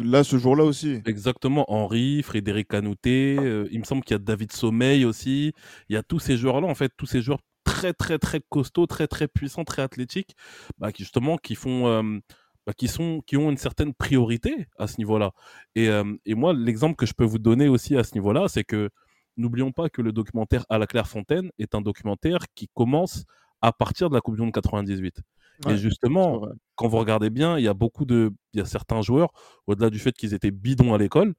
là ce jour-là aussi. Exactement, Henri, Frédéric Canouté, il me semble qu'il y a David Sommeil aussi. Il y a tous ces joueurs-là, en fait, tous ces joueurs très très très costauds, très très puissants, très athlétiques, bah, qui justement qui font, bah, qui sont, qui ont une certaine priorité à ce niveau-là. Et, et moi, l'exemple que je peux vous donner aussi à ce niveau-là, c'est que n'oublions pas que le documentaire À la Clairefontaine est un documentaire qui commence à partir de la Coupe du Monde 98. et justement, quand vous regardez bien, il y a beaucoup de, il y a certains joueurs, au-delà du fait qu'ils étaient bidons à l'école,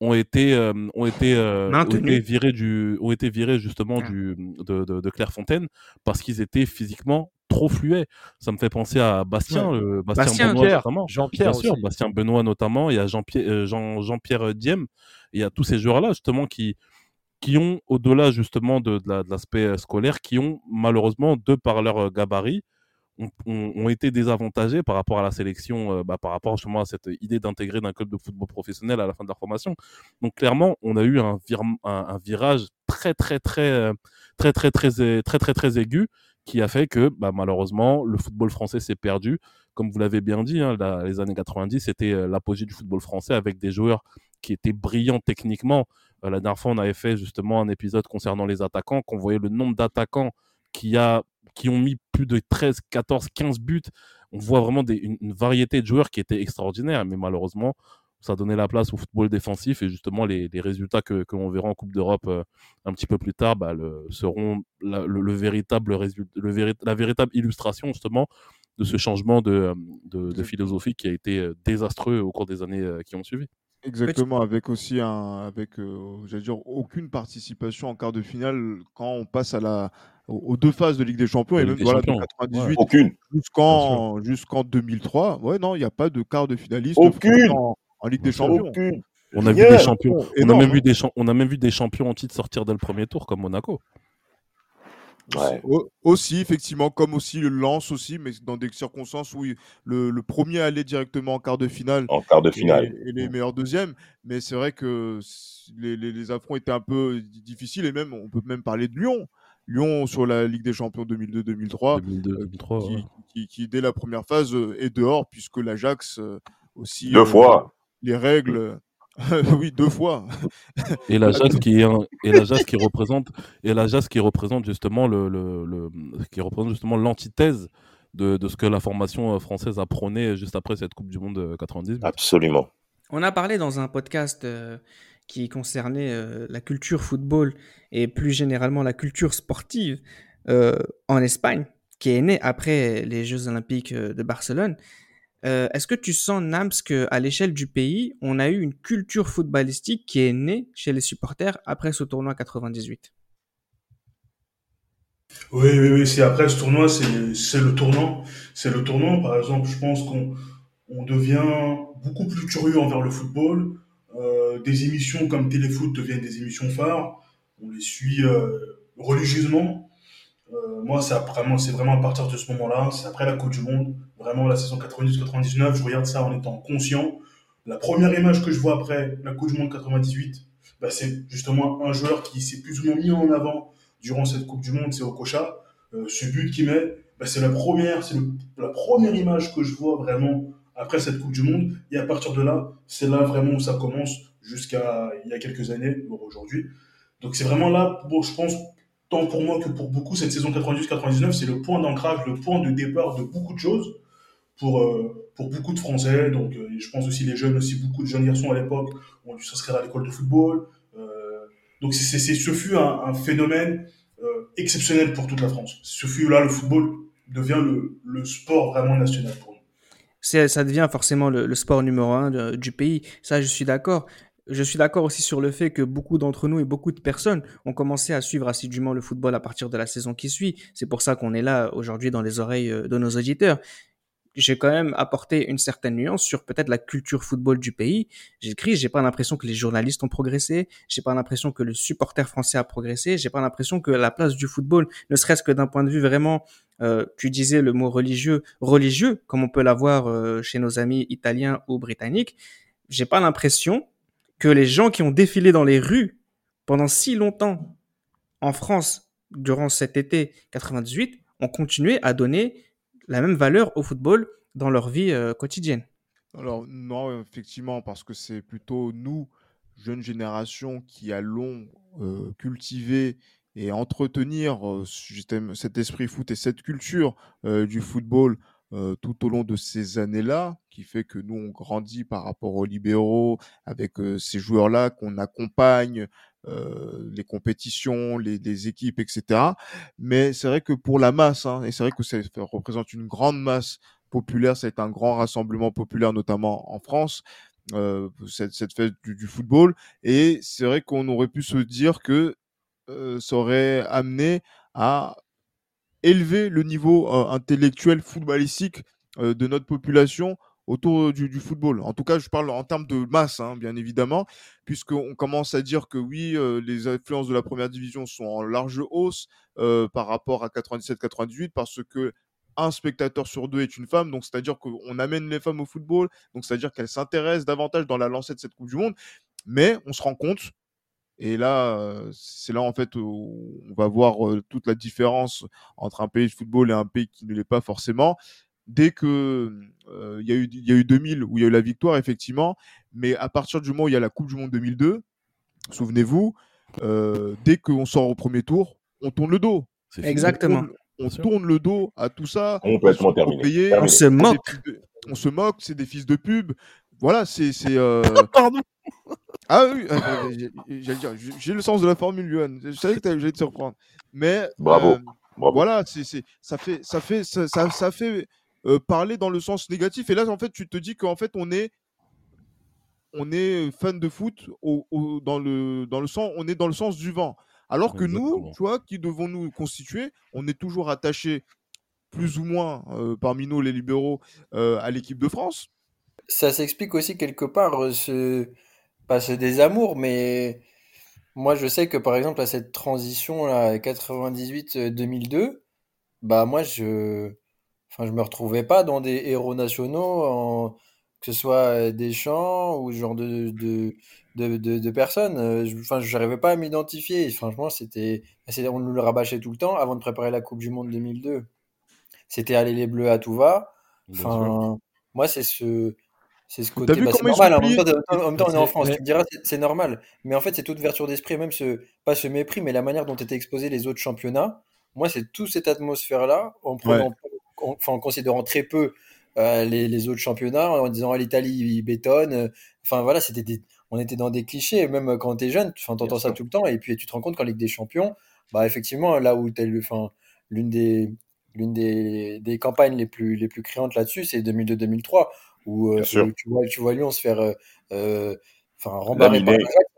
ont été, euh, ont, été, euh, ont été virés du, ont été virés justement ah. du, de, de, Clairefontaine parce qu'ils étaient physiquement trop fluets. Ça me fait penser à Bastien, Bastien, Benoît notamment. Jean-Pierre Bien sûr, Bastien Benoît notamment. Il y a Jean-Pierre euh, Jean, Jean -Pierre Diem. Il y a tous ces joueurs-là justement qui, qui ont, au-delà justement de, de l'aspect scolaire, qui ont malheureusement, de par leur gabarit, ont, été désavantagés par rapport à la sélection, bah, par rapport justement à cette idée d'intégrer d'un club de football professionnel à la fin de leur formation. Donc clairement, on a eu un, un, virage très très très très très très très très très très aigu qui a fait que bah, malheureusement le football français s'est perdu. Comme vous l'avez bien dit, hein, les années 90, c'était l'apogée du football français avec des joueurs qui étaient brillants techniquement. la dernière fois, on avait fait justement un épisode concernant les attaquants, qu'on voyait le nombre d'attaquants qui a qui ont mis plus de 13, 14, 15 buts. On voit vraiment une, variété de joueurs qui étaient extraordinaires, mais malheureusement, ça donnait la place au football défensif et justement les, résultats que, l'on verra en Coupe d'Europe euh, un petit peu plus tard bah, seront la, le, véritable le la véritable illustration justement de ce changement de, de, philosophie qui a été euh, désastreux au cours des années euh, qui ont suivi. Exactement, avec aussi un, avec, dire, aucune participation en quart de finale quand on passe à la, aux deux phases de Ligue des Champions et même voilà, de 98 aucune jusqu'en jusqu'en 2003. Ouais, non, il n'y a pas de quart de finaliste aucune. En, Ligue des Champions. On a vu des champions, on a même vu des on a même vu des champions en titre sortir dès le premier tour comme Monaco. Ouais. Aussi, effectivement, comme aussi le lance aussi, mais dans des circonstances où le, le, premier allait directement en quart de finale. En quart de finale. Et, les meilleurs deuxièmes. Mais c'est vrai que les, les, les affronts étaient un peu difficiles et même, on peut même parler de Lyon. Lyon sur la Ligue des Champions 2002-2003, euh, qui, dès la première phase euh, est dehors, puisque l'Ajax euh, aussi. Deux fois. Les règles. oui, deux fois. et l'Ajax qui est et l'Ajax qui représente et l'Ajax qui représente justement le, le, qui représente justement l'antithèse de, de, ce que la formation française a prôné juste après cette Coupe du Monde 90. Absolument. On a parlé dans un podcast qui concernait euh, la culture football et plus généralement la culture sportive euh, en Espagne, qui est née après les Jeux Olympiques euh, de Barcelone. Est-ce que tu sens, Nams, qu'à l'échelle du pays, on a eu une culture footballistique qui est née chez les supporters après ce tournoi 98 oui, oui, oui, c'est après ce tournoi, c'est le tournant. C'est le tournant, par exemple, je pense qu'on on devient beaucoup plus curieux envers le football. Euh, des émissions comme Téléfoot deviennent des émissions phares. On les suit euh, religieusement. Euh, moi, c'est vraiment, à partir de ce moment-là, c'est après la Coupe du Monde, vraiment la saison 90-99, je regarde ça en étant conscient. La première image que je vois après la Coupe du Monde 98, bah, c'est justement un joueur qui s'est plus ou moins mis en avant durant cette Coupe du Monde, c'est Okocha. ce but qu'il met, bah, c'est la première, c'est la première image que je vois vraiment après cette Coupe du Monde. Et à partir de là, c'est là vraiment où ça commence jusqu'à il y a quelques années, aujourd'hui. Donc c'est vraiment là, bon, je pense, tant pour moi que pour beaucoup, cette saison 98-99, c'est le point d'ancrage, le point de départ de beaucoup de choses pour, euh, pour beaucoup de Français. Donc euh, je pense aussi les jeunes, aussi beaucoup de jeunes garçons à l'époque ont dû s'inscrire à l'école de football. Euh, donc c'est, ce fut un, phénomène exceptionnel pour toute la France. Ce fut là, le football devient le, sport vraiment national pour ça devient forcément le, sport numéro un du pays. Ça, je suis d'accord. Je suis d'accord aussi sur le fait que beaucoup d'entre nous et beaucoup de personnes ont commencé à suivre assidûment le football à partir de la saison qui suit. C'est pour ça qu'on est là aujourd'hui dans les oreilles euh, de nos auditeurs. j'ai quand même apporté une certaine nuance sur peut-être la culture football du pays. J'ai écrit, j'ai pas l'impression que les journalistes ont progressé, j'ai pas l'impression que le supporter français a progressé, j'ai pas l'impression que la place du football, ne serait-ce que d'un point de vue vraiment, euh, tu disais le mot religieux, religieux, comme on peut l'avoir euh, chez nos amis italiens ou britanniques, j'ai pas l'impression que les gens qui ont défilé dans les rues pendant si longtemps en France durant cet été 98 ont continué à donner la même valeur au football dans leur vie euh, quotidienne. Alors non, effectivement, parce que c'est plutôt nous, jeunes générations, qui allons cultiver et entretenir euh, cet esprit foot et cette culture du football tout au long de ces années-là, qui fait que nous, on grandit par rapport aux libéraux, avec ces joueurs-là qu'on accompagne, euh, les compétitions, les, équipes, etc. Mais c'est vrai que pour la masse, hein, et c'est vrai que ça représente une grande masse populaire, c'est un grand rassemblement populaire, notamment en France, euh, cette, fête du, football. Et c'est vrai qu'on aurait pu se dire que euh, ça aurait amené à élever le niveau intellectuel footballistique de notre population autour du, football. En tout cas, je parle en termes de masse, hein, bien évidemment, puisqu'on commence à dire que oui, euh, les influences de la première division sont en large hausse euh, par rapport à 97-98, parce que un spectateur sur deux est une femme, donc c'est-à-dire qu'on amène les femmes au football, donc c'est-à-dire qu'elles s'intéressent davantage dans la lancée de cette Coupe du Monde, mais on se rend compte, et là, c'est là en fait où on va voir toute la différence entre un pays de football et un pays qui ne l'est pas forcément, dès que euh, il y, a eu, y a eu 2000 où il y a eu la victoire, effectivement, mais à partir du moment où il y a la Coupe du Monde 2002, souvenez-vous, euh, dès qu'on sort au premier tour, on tourne le dos. Exactement. On, tourne, le dos à tout ça. Complètement terminé. On se moque. On se moque, c'est des fils de pub. Voilà, c'est. Euh... Pardon. Ah oui, j'allais dire, j'ai le sens de la formule, Johan. Je savais que j'allais te surprendre. Mais. Bravo. Euh, voilà, ça fait, ça fait, ça, ça fait euh, parler dans le sens négatif. Et là, en fait, tu te dis qu'en fait, on est, on est fan de foot au, dans, le, dans le sens, on est dans le sens du vent. Alors que nous, tu vois, qui devons nous constituer, on est toujours attaché plus ou moins euh, parmi nous, les libéraux, euh, à l'équipe de France. Ça s'explique aussi quelque part, ce... pas ce désamour, mais moi je sais que par exemple à cette transition là, 98-2002, bah moi je Enfin, je me retrouvais pas dans des héros nationaux, que ce soit Deschamps ou ce genre de, de, de, de, personnes. Euh, je, enfin, je n'arrivais pas à m'identifier. Franchement, c'était, on nous le rabâchait tout le temps avant de préparer la Coupe du Monde 2002. C'était aller les Bleus à tout va. Enfin, moi, c'est ce, c'est ce côté. Bah, c'est normal. En même, temps, on est en France. Tu me diras, c'est normal. Mais en fait, c'est toute ouverture d'esprit, même ce, pas ce mépris, mais la manière dont étaient exposés les autres championnats. Moi, c'est toute cette atmosphère-là, en prenant en considérant très peu euh, les, autres championnats, en disant ah, l'Italie ils bétonne. Enfin voilà, c'était on était dans des clichés. Même quand tu es jeune, tu entends ça tout le temps. Et puis tu te rends compte qu'en Ligue des Champions, bah effectivement là où tu enfin l'une des l'une des, des, campagnes les plus les plus criantes là-dessus, c'est 2002-2003 où, euh, tu vois tu vois Lyon se faire euh, enfin rembarrer par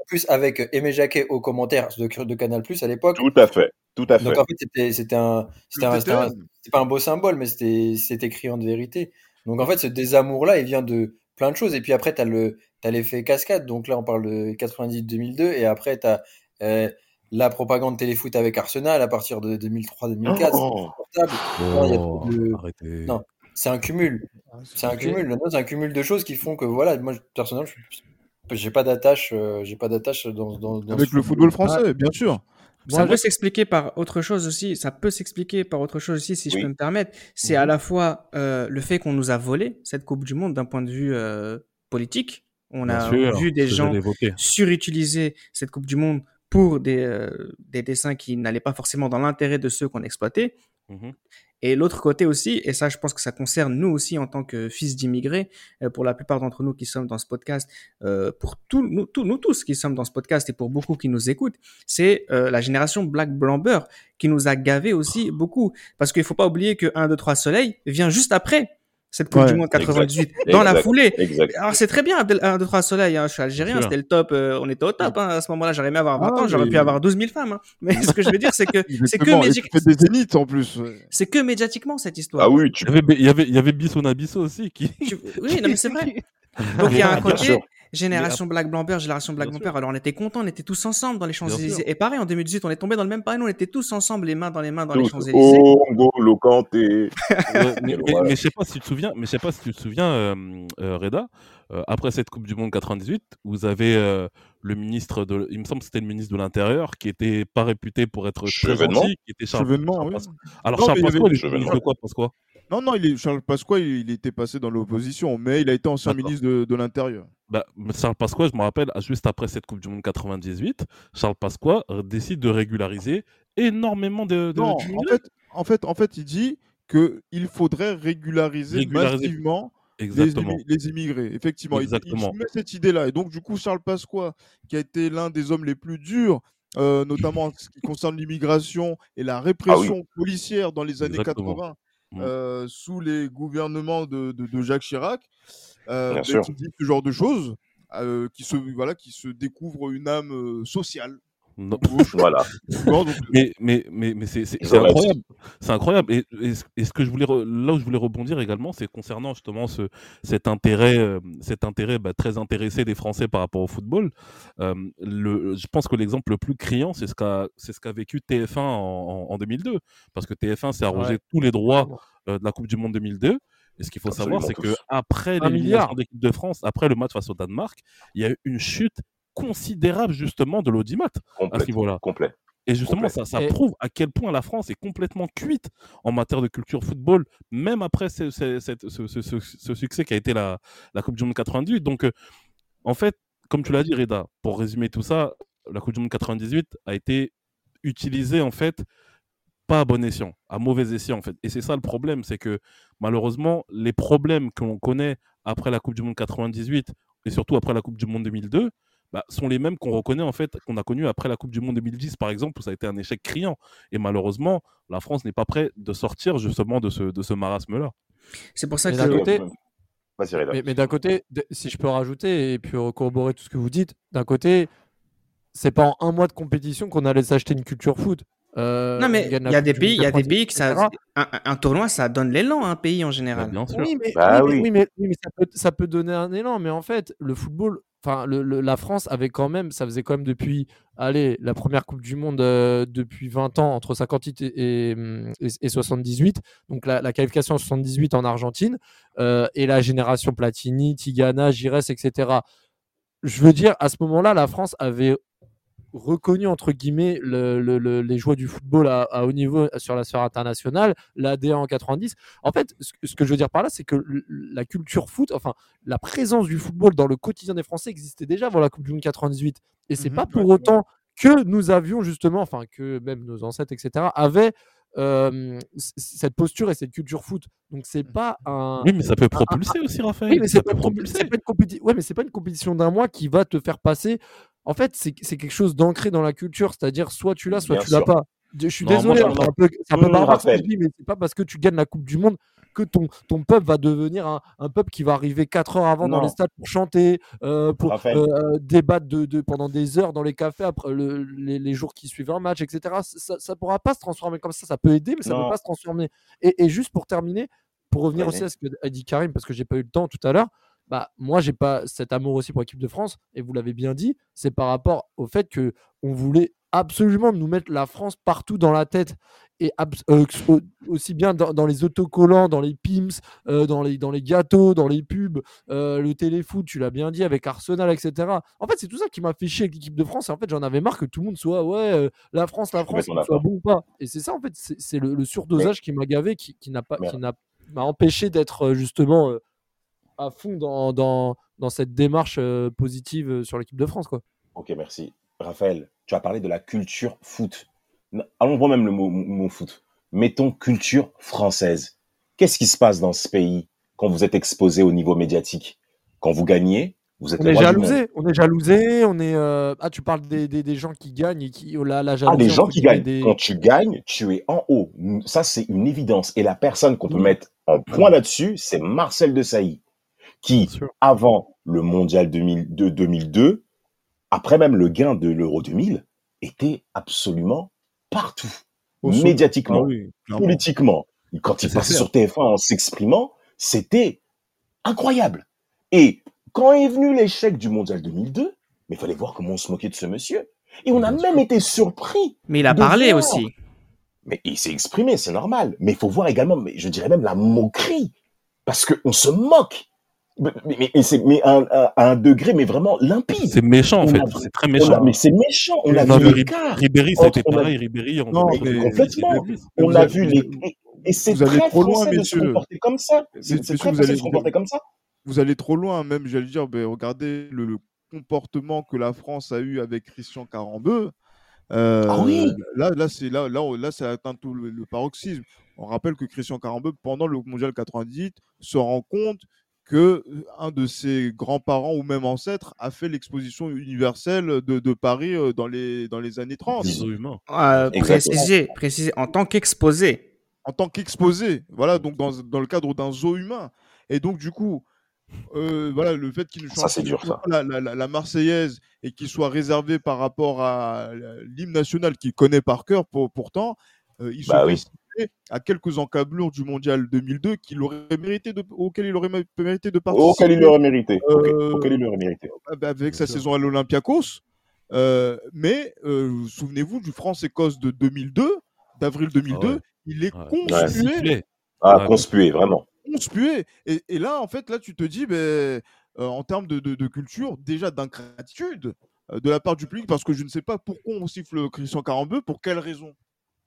plus avec Aimé Jacquet aux commentaires de, de Canal Plus à l'époque. Tout à fait. Tout à fait. Donc en fait, c'était un, c'était pas un beau symbole, mais c'était criant de vérité. Donc en fait, ce désamour-là, il vient de plein de choses. Et puis après, tu as le, l'effet cascade. Donc là, on parle de 90-2002, et après, tu as euh, la propagande téléfoot avec Arsenal à partir de 2003-2004. Oh non, c'est un cumul. Ah, c'est un cumul. C'est un cumul de choses qui font que voilà, moi personnellement, j'ai pas d'attache, euh, j'ai pas d'attache dans, dans, avec le football français, bien sûr. Ça peut s'expliquer par autre chose aussi. Ça peut s'expliquer par autre chose aussi, si je peux me permettre. C'est à mhm. la fois euh, le fait qu'on nous a volé cette Coupe du Monde d'un point de vue euh, politique. On a vu des gens surutiliser cette Coupe du Monde pour des, euh, des dessins qui n'allaient pas forcément dans l'intérêt de ceux qu'on exploitait. Mmh et l'autre côté aussi, et ça je pense que ça concerne nous aussi en tant que fils d'immigrés, euh, pour la plupart d'entre nous qui sommes dans ce podcast, euh, pour tous nous, tous qui sommes dans ce podcast et pour beaucoup qui nous écoutent, c'est euh, la génération Black Blamber qui nous a gavé aussi beaucoup. Parce qu'il faut pas oublier que 1, 2, 3 Soleil vient juste après cette Coupe du Monde 98 dans la foulée. Alors c'est très bien, un, deux, trois soleils. Hein, je suis algérien, c'était le top. Euh, on était au top hein, à ce moment-là. J'aurais aimé avoir 20 ah, ans, j'aurais pu avoir 12 000 femmes. Hein. Mais ce que je veux dire, c'est que c'est que médiatiquement. des zéniths en plus. C'est que médiatiquement cette histoire. Ah oui, tu... il y avait il y avait, il y avait Bisson Abisso aussi qui. Oui, non mais c'est vrai. Donc il y a un côté. Génération Black Blamper, génération Black Blamper. Alors on était contents, on était tous ensemble dans les Champs-Élysées. Et pareil, en 2018, on est tombé dans le même panneau, on était tous ensemble, les mains dans les mains dans les Champs-Élysées. Oh, Kanté. mais, mais, je sais pas si tu te souviens, mais je sais pas si tu te souviens, euh, euh, Reda, euh, après cette Coupe du Monde 98, vous avez le ministre de, il me semble que c'était le ministre de l'Intérieur qui était pas réputé pour être très gentil, qui était Charles. Alors Charles Pasqua, il quoi, Pasqua? Non, non, il est, Charles Pasqua, il, était passé dans l'opposition, mais il a été ancien ministre de, l'Intérieur. Bah, Charles Pasqua, je me rappelle, juste après cette Coupe du Monde 98, Charles Pasqua décide de régulariser énormément de. non, en fait, en fait, en fait, il dit qu'il faudrait régulariser, massivement Les, immigrés. Effectivement, Il, met cette idée-là. Et donc, du coup, Charles Pasqua, qui a été l'un des hommes les plus durs euh, notamment en ce qui concerne l'immigration et la ah répression policière dans les années 80, Mmh. Euh, sous les gouvernements de, de, Jacques Chirac, euh, qui dit ce genre de choses, euh, qui, se, voilà, qui se découvre une âme euh, sociale. voilà. mais mais, mais, mais c'est incroyable. C'est incroyable. Et, et, ce que je voulais là où je voulais rebondir également, c'est concernant justement ce, cet intérêt, cet intérêt bah, très intéressé des Français par rapport au football. le, je pense que l'exemple le plus criant, c'est ce qu'a ce qu'a vécu TF1 en, en, 2002, parce que TF1 s'est arrogé tous les droits de la Coupe du Monde 2002. Et ce qu'il faut savoir, c'est que après l'élimination d'équipe de France, après le match face au Danemark, il y a eu une chute considérable justement de l'audimat à ce niveau-là. Complet. Et justement, ça, ça prouve à quel point la France est complètement cuite en matière de culture football, même après ce, ce, succès qui a été la, la, Coupe du Monde 98. Donc, euh, en fait, comme tu l'as dit, Reda, pour résumer tout ça, la Coupe du Monde 98 a été utilisée, en fait, pas à bon escient, à mauvais escient, en fait. Et c'est ça le problème, c'est que malheureusement, les problèmes que l'on connaît après la Coupe du Monde 98 et surtout après la Coupe du Monde 2002, bah, sont les mêmes qu'on reconnaît en fait, qu'on a connu après la Coupe du Monde 2010 par exemple, où ça a été un échec criant. Et malheureusement, la France n'est pas prête de sortir justement de ce, de ce marasme-là. C'est pour ça que. D'un côté, mais, d'un côté, si je peux rajouter et puis corroborer tout ce que vous dites, d'un côté, c'est pas en un mois de compétition qu'on allait s'acheter une culture foot. Euh, non, mais il y a des pays, il y a des pays que ça, un, tournoi, ça donne l'élan à un pays en général. Bien sûr. Oui, mais, bah oui, mais, ça, peut, ça, peut, donner un élan, mais en fait, le football, enfin, la France avait quand même, ça faisait quand même depuis, allez, la première Coupe du Monde euh, depuis 20 ans, entre 58 et, et, 78, donc la, qualification en 78 en Argentine, euh, et la génération Platini, Tigana, Gires, etc. Je veux dire, à ce moment-là, la France avait reconnu entre guillemets les joies du football à, haut niveau sur la sphère internationale, l'ADA en 90. En fait, ce, que je veux dire par là, c'est que la culture foot, enfin la présence du football dans le quotidien des Français existait déjà avant la Coupe du Monde 98. Et c'est mmh pas pour autant que nous avions justement, enfin que même nos ancêtres, etc., avaient cette posture et cette culture foot. Donc c'est mmh. pas un. Oui, mais ça peut propulser aussi, Raphaël. Oui, mais c'est pas, pas une compétition d'un mois qui va te faire passer en fait, c'est quelque chose d'ancré dans la culture, c'est-à-dire soit tu l'as, soit tu l'as pas. Je suis désolé, hein, c'est un peu, un peu barbare ce que je dis, mais c'est pas parce que tu gagnes la Coupe du Monde que ton, ton peuple va devenir un, peuple qui va arriver 4 heures avant dans les stades pour chanter, euh, pour euh, débattre de, pendant des heures dans les cafés après les, jours qui suivent un match, etc. Ça ne pourra pas se transformer comme ça. Ça peut aider, mais ça ne peut pas se transformer. Et, juste pour terminer, pour revenir aussi à ce que a dit Karim, parce que j'ai pas eu le temps tout à l'heure, bah, moi, j'ai pas cet amour aussi pour l'équipe de France, et vous l'avez bien dit, c'est par rapport au fait que on voulait absolument nous mettre la France partout dans la tête, et euh, aussi bien dans, les autocollants, dans les pims, euh, dans, les, dans les gâteaux, dans les pubs, euh, le téléfoot, tu l'as bien dit, avec Arsenal, etc. En fait, c'est tout ça qui m'a fait chier avec l'équipe de France, et en fait, j'en avais marre que tout le monde soit, ouais, la France, la France, soit bon ou pas. Et c'est ça, en fait, c'est le, surdosage qui m'a gavé, qui, qui n'a pas, qui m'a empêché d'être justement à fond dans, dans, dans cette démarche euh, positive euh, sur l'équipe de France. Quoi. Ok, merci. Raphaël, tu as parlé de la culture foot. Allons voir même le mot, foot. Mettons culture française. Qu'est-ce qui se passe dans ce pays quand vous êtes exposé au niveau médiatique? Quand vous gagnez, vous êtes on est jalousé, on est jalousé, on est. Euh, ah, tu parles des, des, des, gens qui gagnent et qui. Oh, la, la ah, les gens qui gagnent. Quand tu gagnes, tu es en haut. Ça, c'est une évidence. Et la personne qu'on peut mettre en point là-dessus, c'est Marcel Desailly, qui, avant le mondial 2002, 2002, après même le gain de l'Euro 2000, était absolument partout. médiatiquement, ah politiquement. Quand il passait sur TF1 en s'exprimant, c'était incroyable. Et quand est venu l'échec du mondial 2002, mais il fallait voir comment on se moquait de ce monsieur. Et on a même été surpris. Mais il a parlé aussi. Mais il s'est exprimé, c'est normal. Mais il faut voir également, mais je dirais même la moquerie. Parce qu'on se moque. Mais, mais, c'est mais à, un degré, mais vraiment limpide. C'est méchant, en fait. C'est très méchant. mais c'est méchant. On a vu l'écart. Ribéry, été pareil. Ribéry, on non, complètement. On a vu les. Et c'est très trop loin, de se comporter comme ça. C'est très français de se comporter comme ça. Vous allez trop loin, même, j'allais dire, ben, regardez le, comportement que la France a eu avec Christian Carambeu. Euh, ah oui Là, là, c'est là, là, là, ça atteint tout le, paroxysme. On rappelle que Christian Carambeu, pendant le Mondial 98, se rend compte que euh, un de ses grands-parents ou même ancêtres a fait l'exposition universelle de, de, Paris euh, dans les, dans les années 30. Euh, préciser, préciser, en tant qu'exposé. En tant qu'exposé, voilà, donc dans, dans le cadre d'un zoo humain. Et donc, du coup, euh, voilà, le fait qu'il ne chante pas la, la, Marseillaise et qu'il soit réservé par rapport à l'hymne national qu'il connaît par cœur, pour, pourtant, euh, il bah se à quelques encablures du mondial 2002 qu'il aurait mérité de, auquel il aurait mérité de participer. Auquel il aurait mérité. Euh, auquel il aurait mérité. Avec sa saison à l'Olympiakos. mais souvenez-vous du France-Écosse de 2002, d'avril 2002, ah il est conspué. Ah, conspué, vraiment conspué. Et, et, là, en fait, là, tu te dis, ben, euh, en termes de, de, culture, déjà d'ingratitude euh, de la part du public, parce que je ne sais pas pourquoi on siffle Christian Carambeu, pour quelle raison?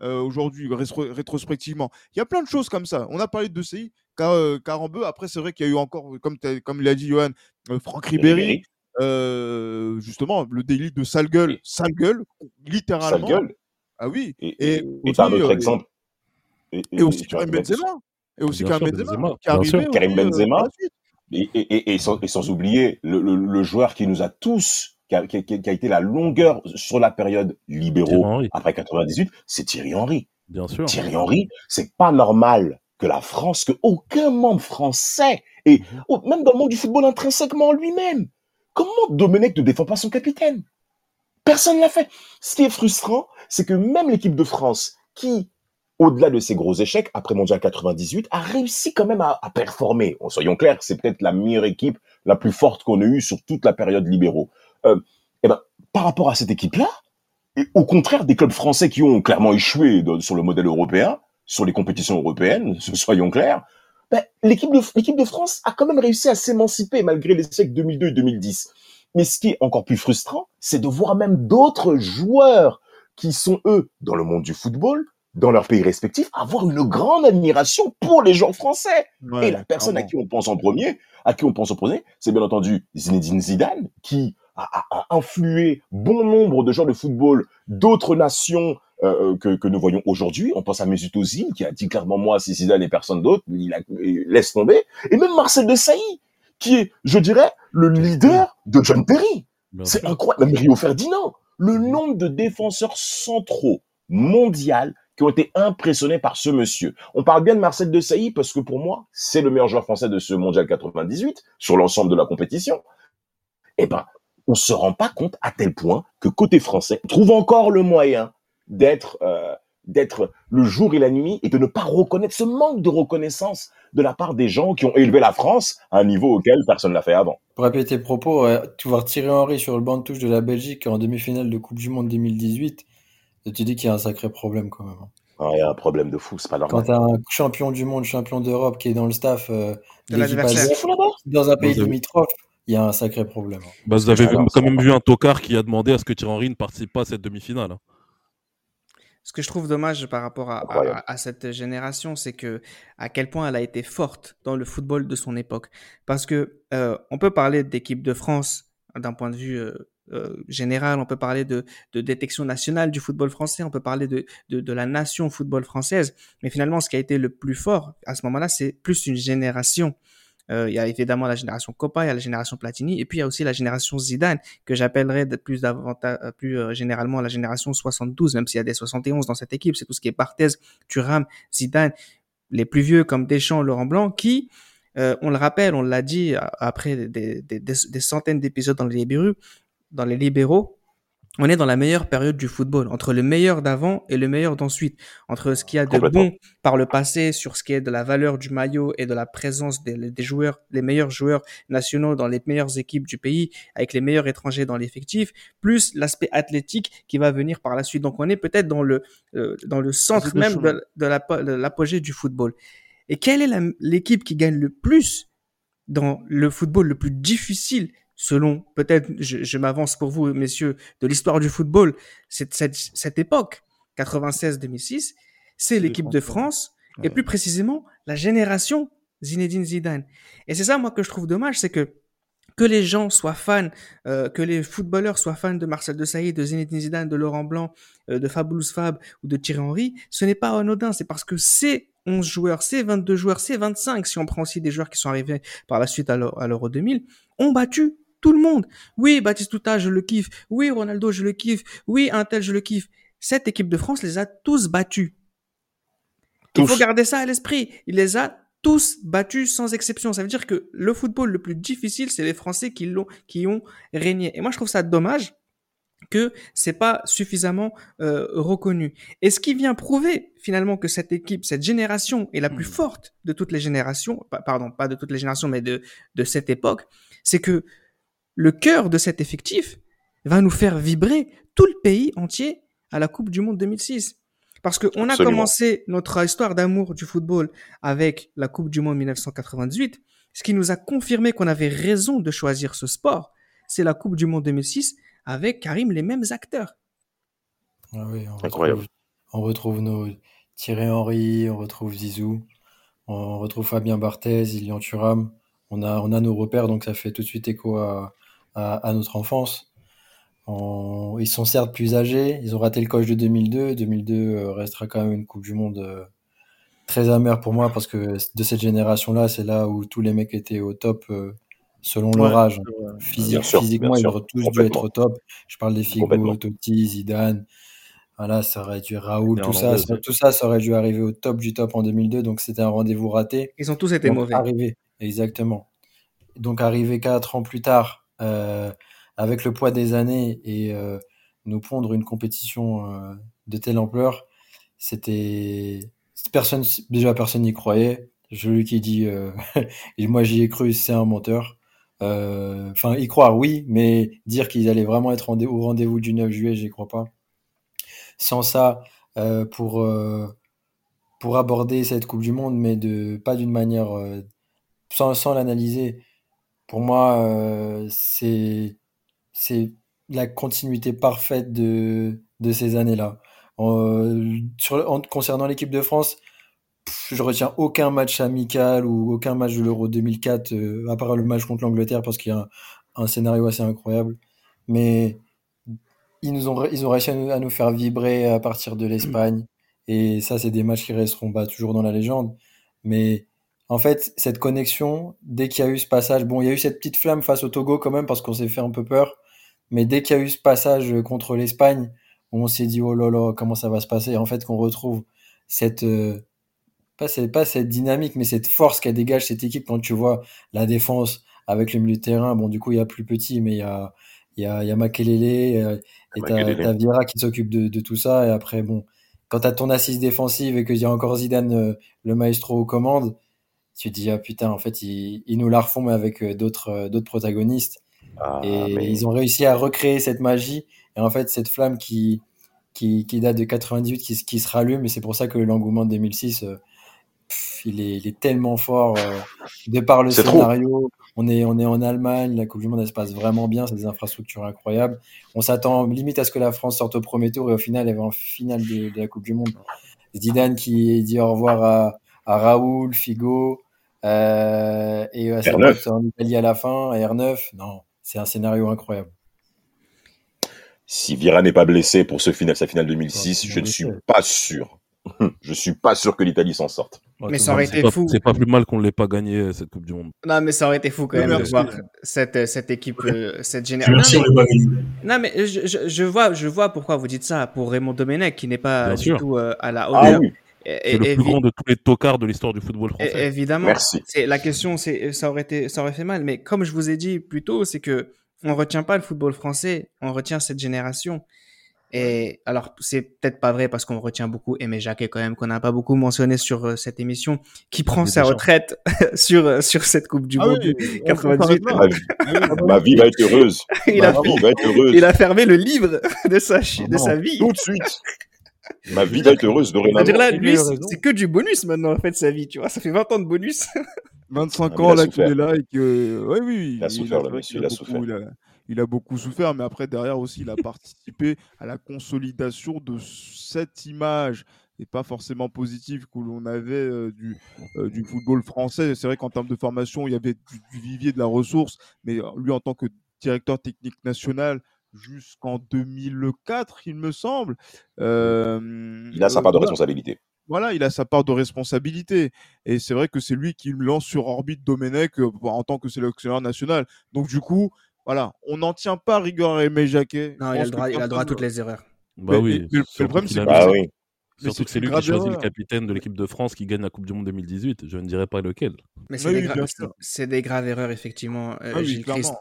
Euh, aujourd'hui, rétrospectivement. Il y a plein de choses comme ça. On a parlé de CI, Carambeu. Après, c'est vrai qu'il y a eu encore, comme, comme l'a dit Johan, Franck Ribéry. justement, le délit de sale gueule, sale gueule, littéralement. Sale gueule. Ah oui. Et, et, autre exemple. Et, aussi Karim Benzema. Et aussi Karim Benzema, Karim Benzema. Et, sans, oublier le, joueur qui nous a tous, qui a, été la longueur sur la période libéraux après 98, c'est Thierry Henry. Bien sûr. Thierry Henry, c'est pas normal que la France, que aucun membre français, et même dans le monde du football intrinsèquement lui-même, comment Domenech ne défend pas son capitaine? Personne l'a fait. Ce qui est frustrant, c'est que même l'équipe de France, qui au-delà de ses gros échecs, après Mondial 98, a réussi quand même à, performer. soyons clairs, c'est peut-être la meilleure équipe, la plus forte qu'on ait eue sur toute la période libéraux. Euh, eh ben, par rapport à cette équipe-là, au contraire des clubs français qui ont clairement échoué sur le modèle européen, sur les compétitions européennes, soyons clairs, ben, l'équipe de, l'équipe de France a quand même réussi à s'émanciper malgré les échecs 2002 et 2010. Mais ce qui est encore plus frustrant, c'est de voir même d'autres joueurs qui sont, eux, dans le monde du football, dans leur pays respectifs, avoir une grande admiration pour les gens français. et la personne à qui on pense en premier, à qui on pense en premier, c'est bien entendu Zinedine Zidane, qui a, influé bon nombre de joueurs de football d'autres nations euh, que, que, nous voyons aujourd'hui. On pense à Mesut Ozil, qui a dit clairement moi, c'est Zidane et personne d'autre, il, laisse tomber. Et même Marcel Desailly, qui est, je dirais, le leader de John Terry. C'est incroyable. Même Rio Ferdinand. Le nombre de défenseurs centraux mondial qui ont été impressionnés par ce monsieur. On parle bien de Marcel Desailly parce que pour moi, c'est le meilleur joueur français de ce mondial 98 sur l'ensemble de la compétition. Eh ben, on se rend pas compte à tel point que côté français, on trouve encore le moyen d'être euh, d'être le jour et la nuit et de ne pas reconnaître ce manque de reconnaissance de la part des gens qui ont élevé la France à un niveau auquel personne l'a fait avant. Pour répéter tes propos, tu vois Thierry Henry sur le banc de touche de la Belgique en demi-finale de Coupe du Monde 2018, tu dis qu'il y a un sacré problème quand même. Hein. Ah, il y a un problème de fou, c'est pas normal. Quand tu as un champion du monde, champion d'Europe qui est dans le staff euh, dans un pays limitrophe, il y a un sacré problème. Hein. Bah, vous avez quand même vu un tocard qui a demandé à ce que Thierry Henry ne participe pas à cette demi-finale. Hein. Ce que je trouve dommage par rapport à, cette génération, c'est que à quel point elle a été forte dans le football de son époque. Parce que euh, on peut parler d'équipe de France d'un point de vue euh, euh, général, on peut parler de, de, détection nationale du football français, on peut parler de, de, de, la nation football française, mais finalement, ce qui a été le plus fort à ce moment-là, c'est plus une génération. Euh, il y a évidemment la génération Copa, il y a la génération Platini, et puis il y a aussi la génération Zidane, que j'appellerais plus, euh, plus euh, généralement la génération 72, même s'il y a des 71 dans cette équipe, c'est tout ce qui est Barthez, Thuram, Zidane, les plus vieux comme Deschamps, Laurent Blanc, qui, euh, on le rappelle, on l'a dit après des, des, des centaines d'épisodes dans les dans les libéraux, on est dans la meilleure période du football, entre le meilleur d'avant et le meilleur d'ensuite, entre ce qu'il y a de bon par le passé sur ce qui est de la valeur du maillot et de la présence des, des, joueurs, les meilleurs joueurs nationaux dans les meilleures équipes du pays, avec les meilleurs étrangers dans l'effectif, plus l'aspect athlétique qui va venir par la suite. Donc on est peut-être dans le euh, dans le centre même de, de l'apogée du football. Et quelle est l'équipe qui gagne le plus dans le football le plus difficile selon peut-être, je, m'avance pour vous, messieurs, de l'histoire du football, cette, cette, cette époque, 96-2006, c'est l'équipe de France, et plus précisément, la génération Zinedine Zidane. Et c'est ça, moi, que je trouve dommage, c'est que que les gens soient fans, euh, que les footballeurs soient fans de Marcel Desailly, de Zinedine Zidane, de Laurent Blanc, euh, de Fabrice Fab ou de Thierry Henry, ce n'est pas anodin, c'est parce que ces 11 joueurs, ces 22 joueurs, ces 25, si on prend aussi des joueurs qui sont arrivés par la suite à l'Euro 2000, ont battu tout le monde. Oui, Baptiste Touta, je le kiffe. Oui, Ronaldo, je le kiffe. Oui, Intel, je le kiffe. Cette équipe de France les a tous battus. Il faut garder ça à l'esprit. Il les a tous battus sans exception. Ça veut dire que le football le plus difficile, c'est les Français qui l'ont, qui ont régné. Et moi, je trouve ça dommage que c'est pas suffisamment euh, reconnu. Et ce qui vient prouver finalement que cette équipe, cette génération est la plus hmm. forte de toutes les générations, pardon, pas de toutes les générations, mais de, de cette époque, c'est que le cœur de cet effectif va nous faire vibrer tout le pays entier à la Coupe du Monde 2006. Parce qu'on a commencé notre histoire d'amour du football avec la Coupe du Monde 1998. Ce qui nous a confirmé qu'on avait raison de choisir ce sport, c'est la Coupe du Monde 2006 avec Karim les mêmes acteurs. Ah oui, on Incroyable. Retrouve, on retrouve nos Thierry Henry, on retrouve Zizou, on retrouve Fabien Barthez, Ilian Thuram. On a, on a nos repères, donc ça fait tout de suite écho à, à, notre enfance. ils sont certes plus âgés, ils ont raté le coach de 2002. 2002 euh, restera quand même une Coupe du Monde euh, très amère pour moi parce que de cette génération-là, c'est là où tous les mecs étaient au top euh, selon leur âge. physiquement, ils auraient tous dû être au top. Je parle des Figo, Totti, Zidane. Voilà, ça aurait dû Raoul, tout ça, tout ça, ça aurait dû arriver au top du top en 2002. Donc c'était un rendez-vous raté. Ils ont tous été mauvais. Arrivé, exactement. Donc arrivé quatre ans plus tard, avec le poids des années et euh, nous pondre une compétition euh, de telle ampleur, c'était personne déjà personne n'y croyait. Celui qui dit et moi j'y ai cru, c'est un menteur. Enfin, y croire oui, mais dire qu'ils allaient vraiment être au rendez-vous du 9 juillet, j'y crois pas. Sans ça, pour pour aborder cette Coupe du Monde, mais de pas d'une manière sans, sans l'analyser, pour moi, euh, c'est la continuité parfaite de, de ces années-là. concernant l'équipe de France, je retiens aucun match amical ou aucun match de l'Euro 2004, euh, à part le match contre l'Angleterre, parce qu'il y a un, scénario assez incroyable. Mais ils, nous ont, ils ont réussi à nous, faire vibrer à partir de l'Espagne. Et ça, c'est des matchs qui resteront pas toujours dans la légende. Mais en fait, cette connexion, dès qu'il y a eu ce passage, bon, il y a eu cette petite flamme face au Togo quand même parce qu'on s'est fait un peu peur, mais dès qu'il y a eu ce passage contre l'Espagne, on s'est dit oh là là, comment ça va se passer? En fait, qu'on retrouve cette euh, pas, cette, pas cette dynamique, mais cette force qu'elle dégage cette équipe quand tu vois la défense avec le milieu de terrain. Bon, du coup, il y a plus petit, mais il y a il y a, il y a Makelele euh, et t'as Vieira qui s'occupe de, de, tout ça. Et après, bon, quand t'as ton assise défensive et qu'il y a encore Zidane, euh, le maestro aux commandes, tu te dis, ah putain, en fait, ils, nous la refont, mais avec euh, d'autres euh, d'autres protagonistes. Ah, et ils ont réussi à recréer cette magie. Et en fait, cette flamme qui, qui, qui date de 98, qui, qui se rallume. Et c'est pour ça que l'engouement de 2006, euh, il, est, il, est, tellement fort. de par le scénario, on est, on est en Allemagne, la Coupe du Monde, elle se passe vraiment bien. C'est des infrastructures incroyables. On s'attend limite à ce que la France sorte au premier tour. Et au final, elle va en finale de, de la Coupe du Monde. Zidane qui dit au revoir à, à Raoul, Figo, euh, et à en Italie à la fin, R9, non, c'est un scénario incroyable. Si Vira n'est pas blessé pour ce final, sa finale 2006, je ne suis pas sûr. je suis pas sûr que l'Italie s'en sorte. mais ça aurait été fou. C'est pas plus mal qu'on l'ait pas gagné cette Coupe du Monde. Non, mais ça aurait été fou quand même de voir cette, cette équipe, euh, cette génération. Non, mais je, je, vois, je vois pourquoi vous dites ça pour Raymond Domenech qui n'est pas du tout euh, à la hauteur. Ah C'est le plus grand de tous les tocards de l'histoire du football français. Évidemment. Merci. C'est la question, c'est ça aurait été, ça aurait fait mal. Mais comme je vous ai dit plus tôt, c'est que on retient pas le football français, on retient cette génération. Et alors, c'est peut-être pas vrai parce qu'on retient beaucoup Aimé Jacquet quand même, qu'on n'a pas beaucoup mentionné sur euh, cette émission, qui prend sa retraite sur, euh, sur cette Coupe du Ah Monde oui, 98. Ma vie, ma vie va être heureuse. il, Ma a, vie va être heureuse. il a fermé le livre de sa, de Non, sa vie. Tout de suite. Ma vie va être heureuse dorénavant. Là, lui, a c'est que du bonus maintenant, en fait, sa vie, tu vois. Ça fait 20 ans de bonus. 25 Ah, ans là qu'il est là et que oui oui Il a souffert, le monsieur, il a beaucoup- souffert. il a, il a beaucoup souffert mais après derrière aussi il a participé à la consolidation de cette image et pas forcément positive que l'on avait euh, du, euh, du football français c'est vrai qu'en termes de formation il y avait du, du vivier de la ressource mais lui en tant que directeur technique national jusqu'en 2004 il me semble euh, Il a sa euh, part de voilà responsabilité. voilà, il a sa part de responsabilité. Et c'est vrai que c'est lui qui lance sur orbite Domenech euh, en tant que sélectionneur national. Donc, du coup, voilà, on n'en tient pas rigueur à Aimé Jacquet. Non, il a droit, il a le droit à toutes les erreurs. Bah Mais- oui. mais- mais le surtout problème, c'est Bah oui. Mais Surtout c'est que c'est lui qui grave choisit le capitaine de l'équipe de France qui gagne la Coupe du Monde 2018. Je ne dirais pas lequel. Mais c'est Oui, des, gra- des graves erreurs, effectivement, euh, Ah oui, Gilles Christ.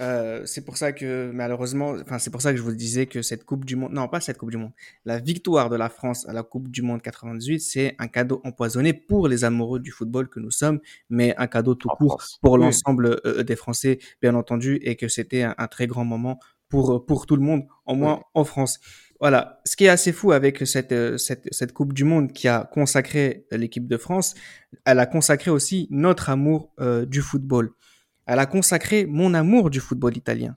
Euh, c'est pour ça que, malheureusement, enfin, c'est pour ça que je vous disais que cette Coupe du Monde, non, pas cette Coupe du Monde, la victoire de la France à la Coupe du Monde 98, c'est un cadeau empoisonné pour les amoureux du football que nous sommes, mais un cadeau tout En court France. pour Oui. l'ensemble euh, des Français, bien entendu, et que c'était un, un très grand moment pour, pour tout le monde, au moins en France. Voilà. Ce qui est assez fou avec cette, euh, cette, cette Coupe du Monde qui a consacré l'équipe de France, elle a consacré aussi notre amour euh, du football. Elle a consacré mon amour du football italien.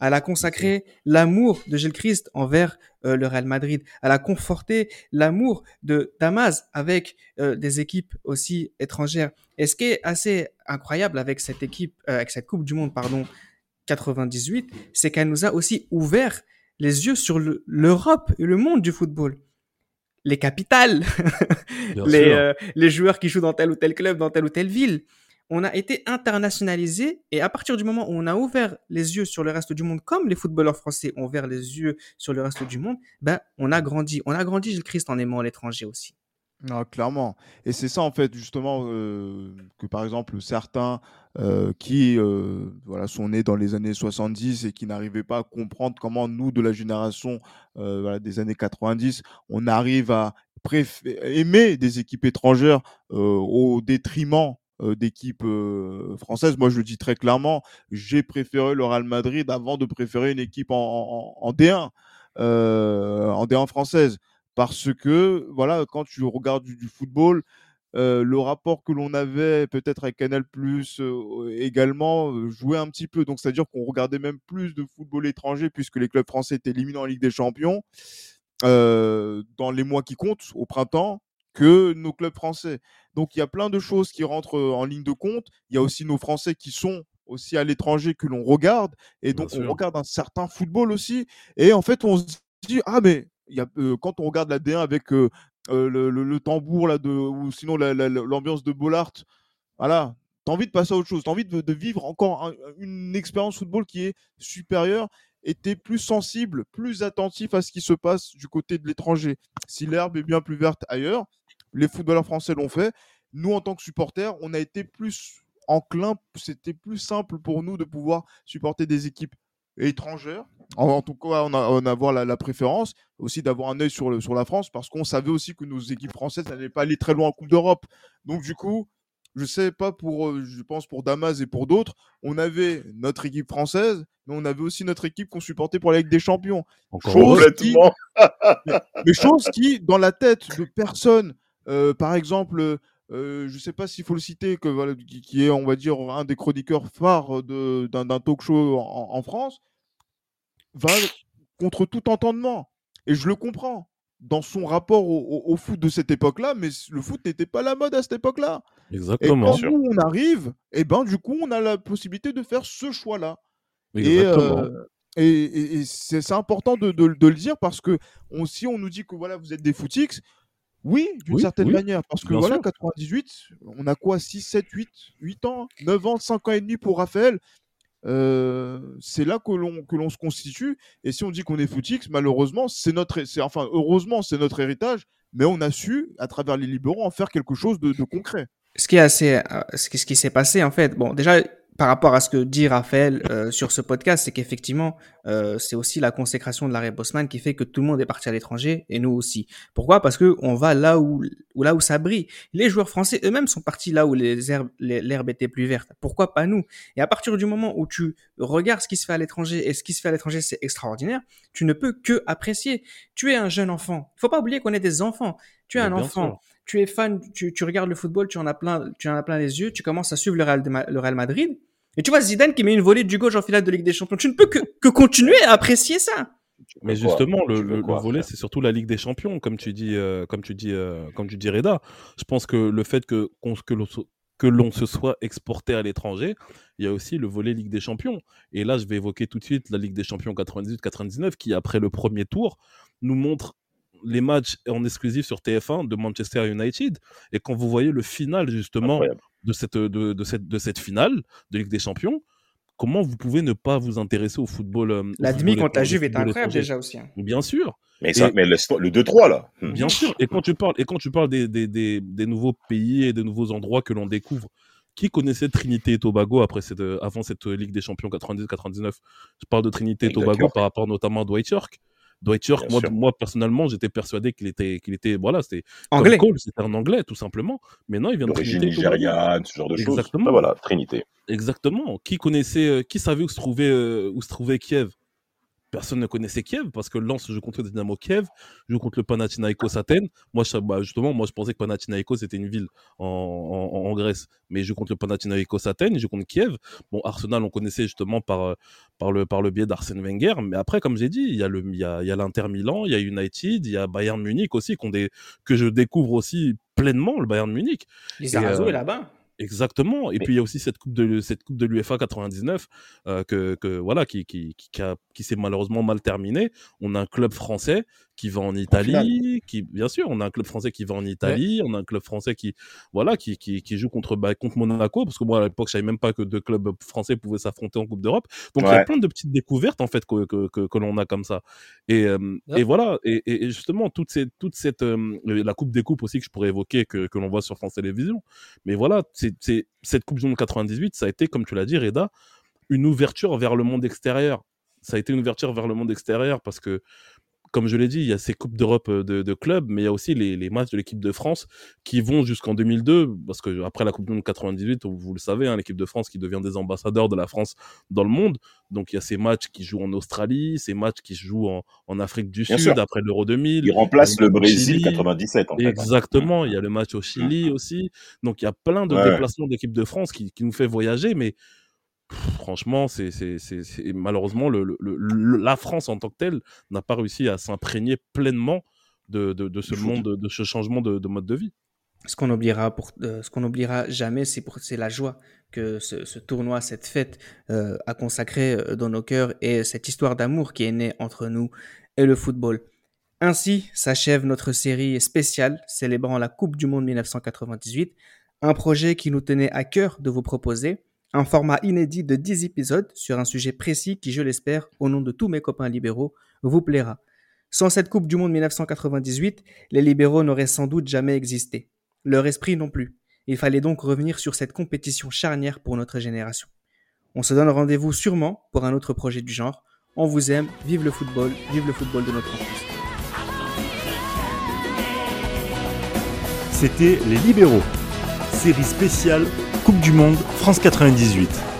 Elle a consacré l'amour de Gilles Christ envers euh, le Real Madrid. Elle a conforté l'amour de Damas avec euh, des équipes aussi étrangères. Et ce qui est assez incroyable avec cette équipe, euh, avec cette Coupe du Monde, pardon, 98, c'est qu'elle nous a aussi ouvert les yeux sur le- l'Europe et le monde du football. Les capitales, les, les joueurs qui jouent dans tel ou tel club, dans telle ou telle ville. On a été internationalisé et à partir du moment où on a ouvert les yeux sur le reste du monde, comme les footballeurs français ont ouvert les yeux sur le reste du monde, ben on a grandi. On a grandi, Gilles Christ, en aimant l'étranger aussi. Non, clairement. Et c'est ça, en fait, justement, euh, que par exemple, certains euh, qui euh, voilà, sont nés dans les années 70 et qui n'arrivaient pas à comprendre comment nous, de la génération des années 90, on arrive à aimer des équipes étrangères au détriment d'équipes euh, françaises. Moi, je le dis très clairement, j'ai préféré le Real Madrid avant de préférer une équipe en, en- en D1, euh, en D1 française parce que voilà, quand tu regardes du, football, le rapport que l'on avait peut-être avec Canal Plus également jouait un petit peu. Donc c'est-à-dire qu'on regardait même plus de football étranger puisque les clubs français étaient éliminés en Ligue des Champions dans les mois qui comptent au printemps que nos clubs français. Donc il y a plein de choses qui rentrent en ligne de compte. Il y a aussi nos Français qui sont aussi à l'étranger que l'on regarde et donc on regarde un certain football aussi et en fait on se dit ah mais il y a, euh, quand on regarde la D1 avec euh, euh, le, le- le tambour là de ou sinon la- la- la- l'ambiance de Bollard, voilà, t'as envie de passer à autre chose, t'as envie de, de vivre encore un- une expérience football qui est supérieure et t'es plus sensible, plus attentif à ce qui se passe du côté de l'étranger. Si l'herbe est bien plus verte ailleurs, les footballeurs français l'ont fait. Nous, en tant que supporters, on a été plus enclin, c'était plus simple pour nous de pouvoir supporter des équipes étrangères. En, en tout cas, on a, on a avoir la, la préférence aussi d'avoir un œil sur, le- sur la France parce qu'on savait aussi que nos équipes françaises n'allaient pas aller très loin en Coupe d'Europe. Donc, du coup, je sais pas pour, euh, je pense pour Damas et pour d'autres, on avait notre équipe française, mais on avait aussi notre équipe qu'on supportait pour la Ligue des Champions. Encore Chose qui, mais, mais chose qui, dans la tête de personne, par exemple, euh, je sais pas s'il faut le citer, que, voilà, qui, est, on va dire, un des chroniqueurs phares d'un talk show en, en France, va contre tout entendement. Et je le comprends dans son rapport au, au- au foot de cette époque-là, mais le foot n'était pas la mode à cette époque-là. Et Exactement. quand nous, on arrive, et ben du coup, on a la possibilité de faire ce choix-là. Et, Exactement. euh, et, et- et c'est c'est important de, de- de le dire parce que on, si on nous dit que voilà, vous êtes des footix, oui, d'une Oui, certaine oui, manière. Parce que bien voilà, sûr. 98, on a quoi 6, 7, 8, 8 ans, 9 ans, 5 ans et demi pour Raphaël. Euh, c'est là que l'on que l'on se constitue. Et si on dit qu'on est footix, malheureusement, c'est notre, c'est enfin heureusement, c'est notre héritage. mais on a su, à travers les libéraux, en faire quelque chose de, concret. Ce qui est assez, euh, ce qui, ce qui s'est passé en fait, bon, déjà par rapport à ce que dit Raphaël euh, sur ce podcast, c'est qu'effectivement, euh, c'est aussi la consécration de l'arrêt Bosman qui fait que tout le monde est parti à l'étranger et nous aussi. Pourquoi? Parce que on va là où, là où ça brille. Les joueurs français eux-mêmes sont partis là où les herbes, l'herbe était plus verte. Pourquoi pas nous? Et à partir du moment où tu regardes ce qui se fait à l'étranger et ce qui se fait à l'étranger, c'est extraordinaire, tu ne peux que apprécier. Tu es un jeune enfant. Il faut pas oublier qu'on est des enfants. Tu es un enfant. Tu es fan, tu, tu, regardes le football, tu en as plein, tu en as plein les yeux, tu commences à suivre le Real, le Real Madrid. Et tu vois Zidane qui met une volée du gauche en finale de Ligue des Champions. Tu ne peux que, que continuer à apprécier ça. Mais justement, le, le, volet, c'est surtout la Ligue des Champions, comme tu dis, euh, comme tu dis, euh, comme tu dis, Reda. Je pense que le fait que, que l'on que l'on se soit exporté à l'étranger, il y a aussi le volet Ligue des Champions. Et là, je vais évoquer tout de suite la Ligue des Champions 98-99, qui après le premier tour nous montre les matchs en exclusif sur TF1 de Manchester United. Et quand vous voyez le final, justement, de cette, de, de, cette, de cette finale de Ligue des Champions, comment vous pouvez ne pas vous intéresser au football euh, La demi contre la Juve est incroyable déjà aussi. Hein. Bien sûr. Mais, ça, mais le, 2-3 là. Hmm. Bien sûr. Et quand tu parles, et quand tu parles des, des, des, des nouveaux pays et des nouveaux endroits que l'on découvre, qui connaissait Trinité et Tobago après cette, euh, avant cette Ligue des Champions 90-99 Je parle de Trinité et Tobago par rapport notamment à Dwight York. Dwight York, moi, moi, personnellement, j'étais persuadé qu'il était, qu'il était, voilà, c'était anglais. c'était un anglais, tout simplement. Mais non, il vient de Trinité. nigériane, ce genre de choses. Exactement. voilà, Trinité. Exactement. Qui connaissait, euh, qui savait où se trouvait, euh, où se trouvait Kiev? Personne ne connaissait Kiev parce que Lens joue contre le Dynamo Kiev, joue contre le Panathinaikos Athènes. Moi, bah, justement, moi, je pensais que Panathinaikos était une ville en, en, Grèce, mais je joue contre le Panathinaikos Athènes, je joue contre Kiev. Bon, Arsenal, on connaissait justement par, euh, par, le, par le biais d'Arsène Wenger, mais après, comme j'ai dit, il y a l'Inter il y a, l'Inter Milan, il y a United, il y a Bayern Munich aussi, des, que je découvre aussi pleinement, le Bayern Munich. Lizarazu est là-bas. Exactement. Et puis il y a aussi cette coupe de cette coupe de l'UEFA 99 euh, que, que, voilà qui qui qui, qui s'est malheureusement mal terminée. On a un club français qui va en Italie, qui bien sûr, on a un club français qui va en Italie, on a un club français qui voilà qui qui, qui joue contre bah, contre Monaco parce que moi à l'époque je savais même pas que deux clubs français pouvaient s'affronter en Coupe d'Europe. Donc il y a plein de petites découvertes en fait que que, que, que l'on a comme ça. Et euh, et voilà et, et, justement toute cette toute cette euh, la Coupe des coupes aussi que je pourrais évoquer que que l'on voit sur France Télévisions. Mais voilà, c'est cette Coupe du Monde 98, ça a été, comme tu l'as dit, Reda, une ouverture vers le monde extérieur. Ça a été une ouverture vers le monde extérieur parce que comme je l'ai dit, il y a ces Coupes d'Europe euh, de, clubs, mais il y a aussi les, matchs de l'équipe de France qui vont jusqu'en 2002, parce que après la Coupe du Monde 98, vous le savez, hein, l'équipe de France qui devient des ambassadeurs de la France dans le monde. Donc il y a ces matchs qui jouent en Australie, ces matchs qui se jouent en, Afrique du Sud après l'Euro 2000. Ils remplacent le Brésil 97 en fait. Hein. Exactement, il y a le match au Chili aussi. Donc il y a plein de déplacements d'équipe de France qui, qui nous fait voyager, mais franchement, c'est malheureusement le, la France en tant que telle n'a pas réussi à s'imprégner pleinement de, de, ce monde, de ce changement de, mode de vie. Ce qu'on oubliera pour, euh, ce qu'on n'oubliera jamais, c'est c'est la joie que ce, tournoi, cette fête euh, a consacré euh, dans nos cœurs et cette histoire d'amour qui est née entre nous et le football. Ainsi s'achève notre série spéciale célébrant la Coupe du Monde 1998, un projet qui nous tenait à cœur de vous proposer un format inédit de 10 épisodes sur un sujet précis qui, je l'espère, au nom de tous mes copains libéraux, vous plaira. Sans cette Coupe du Monde 1998, les libéraux n'auraient sans doute jamais existé. Leur esprit non plus. Il fallait donc revenir sur cette compétition charnière pour notre génération. On se donne rendez-vous sûrement pour un autre projet du genre. On vous aime, vive le football, vive le football de notre enfance. C'était Les Libéraux, série spéciale Coupe du Monde France 98.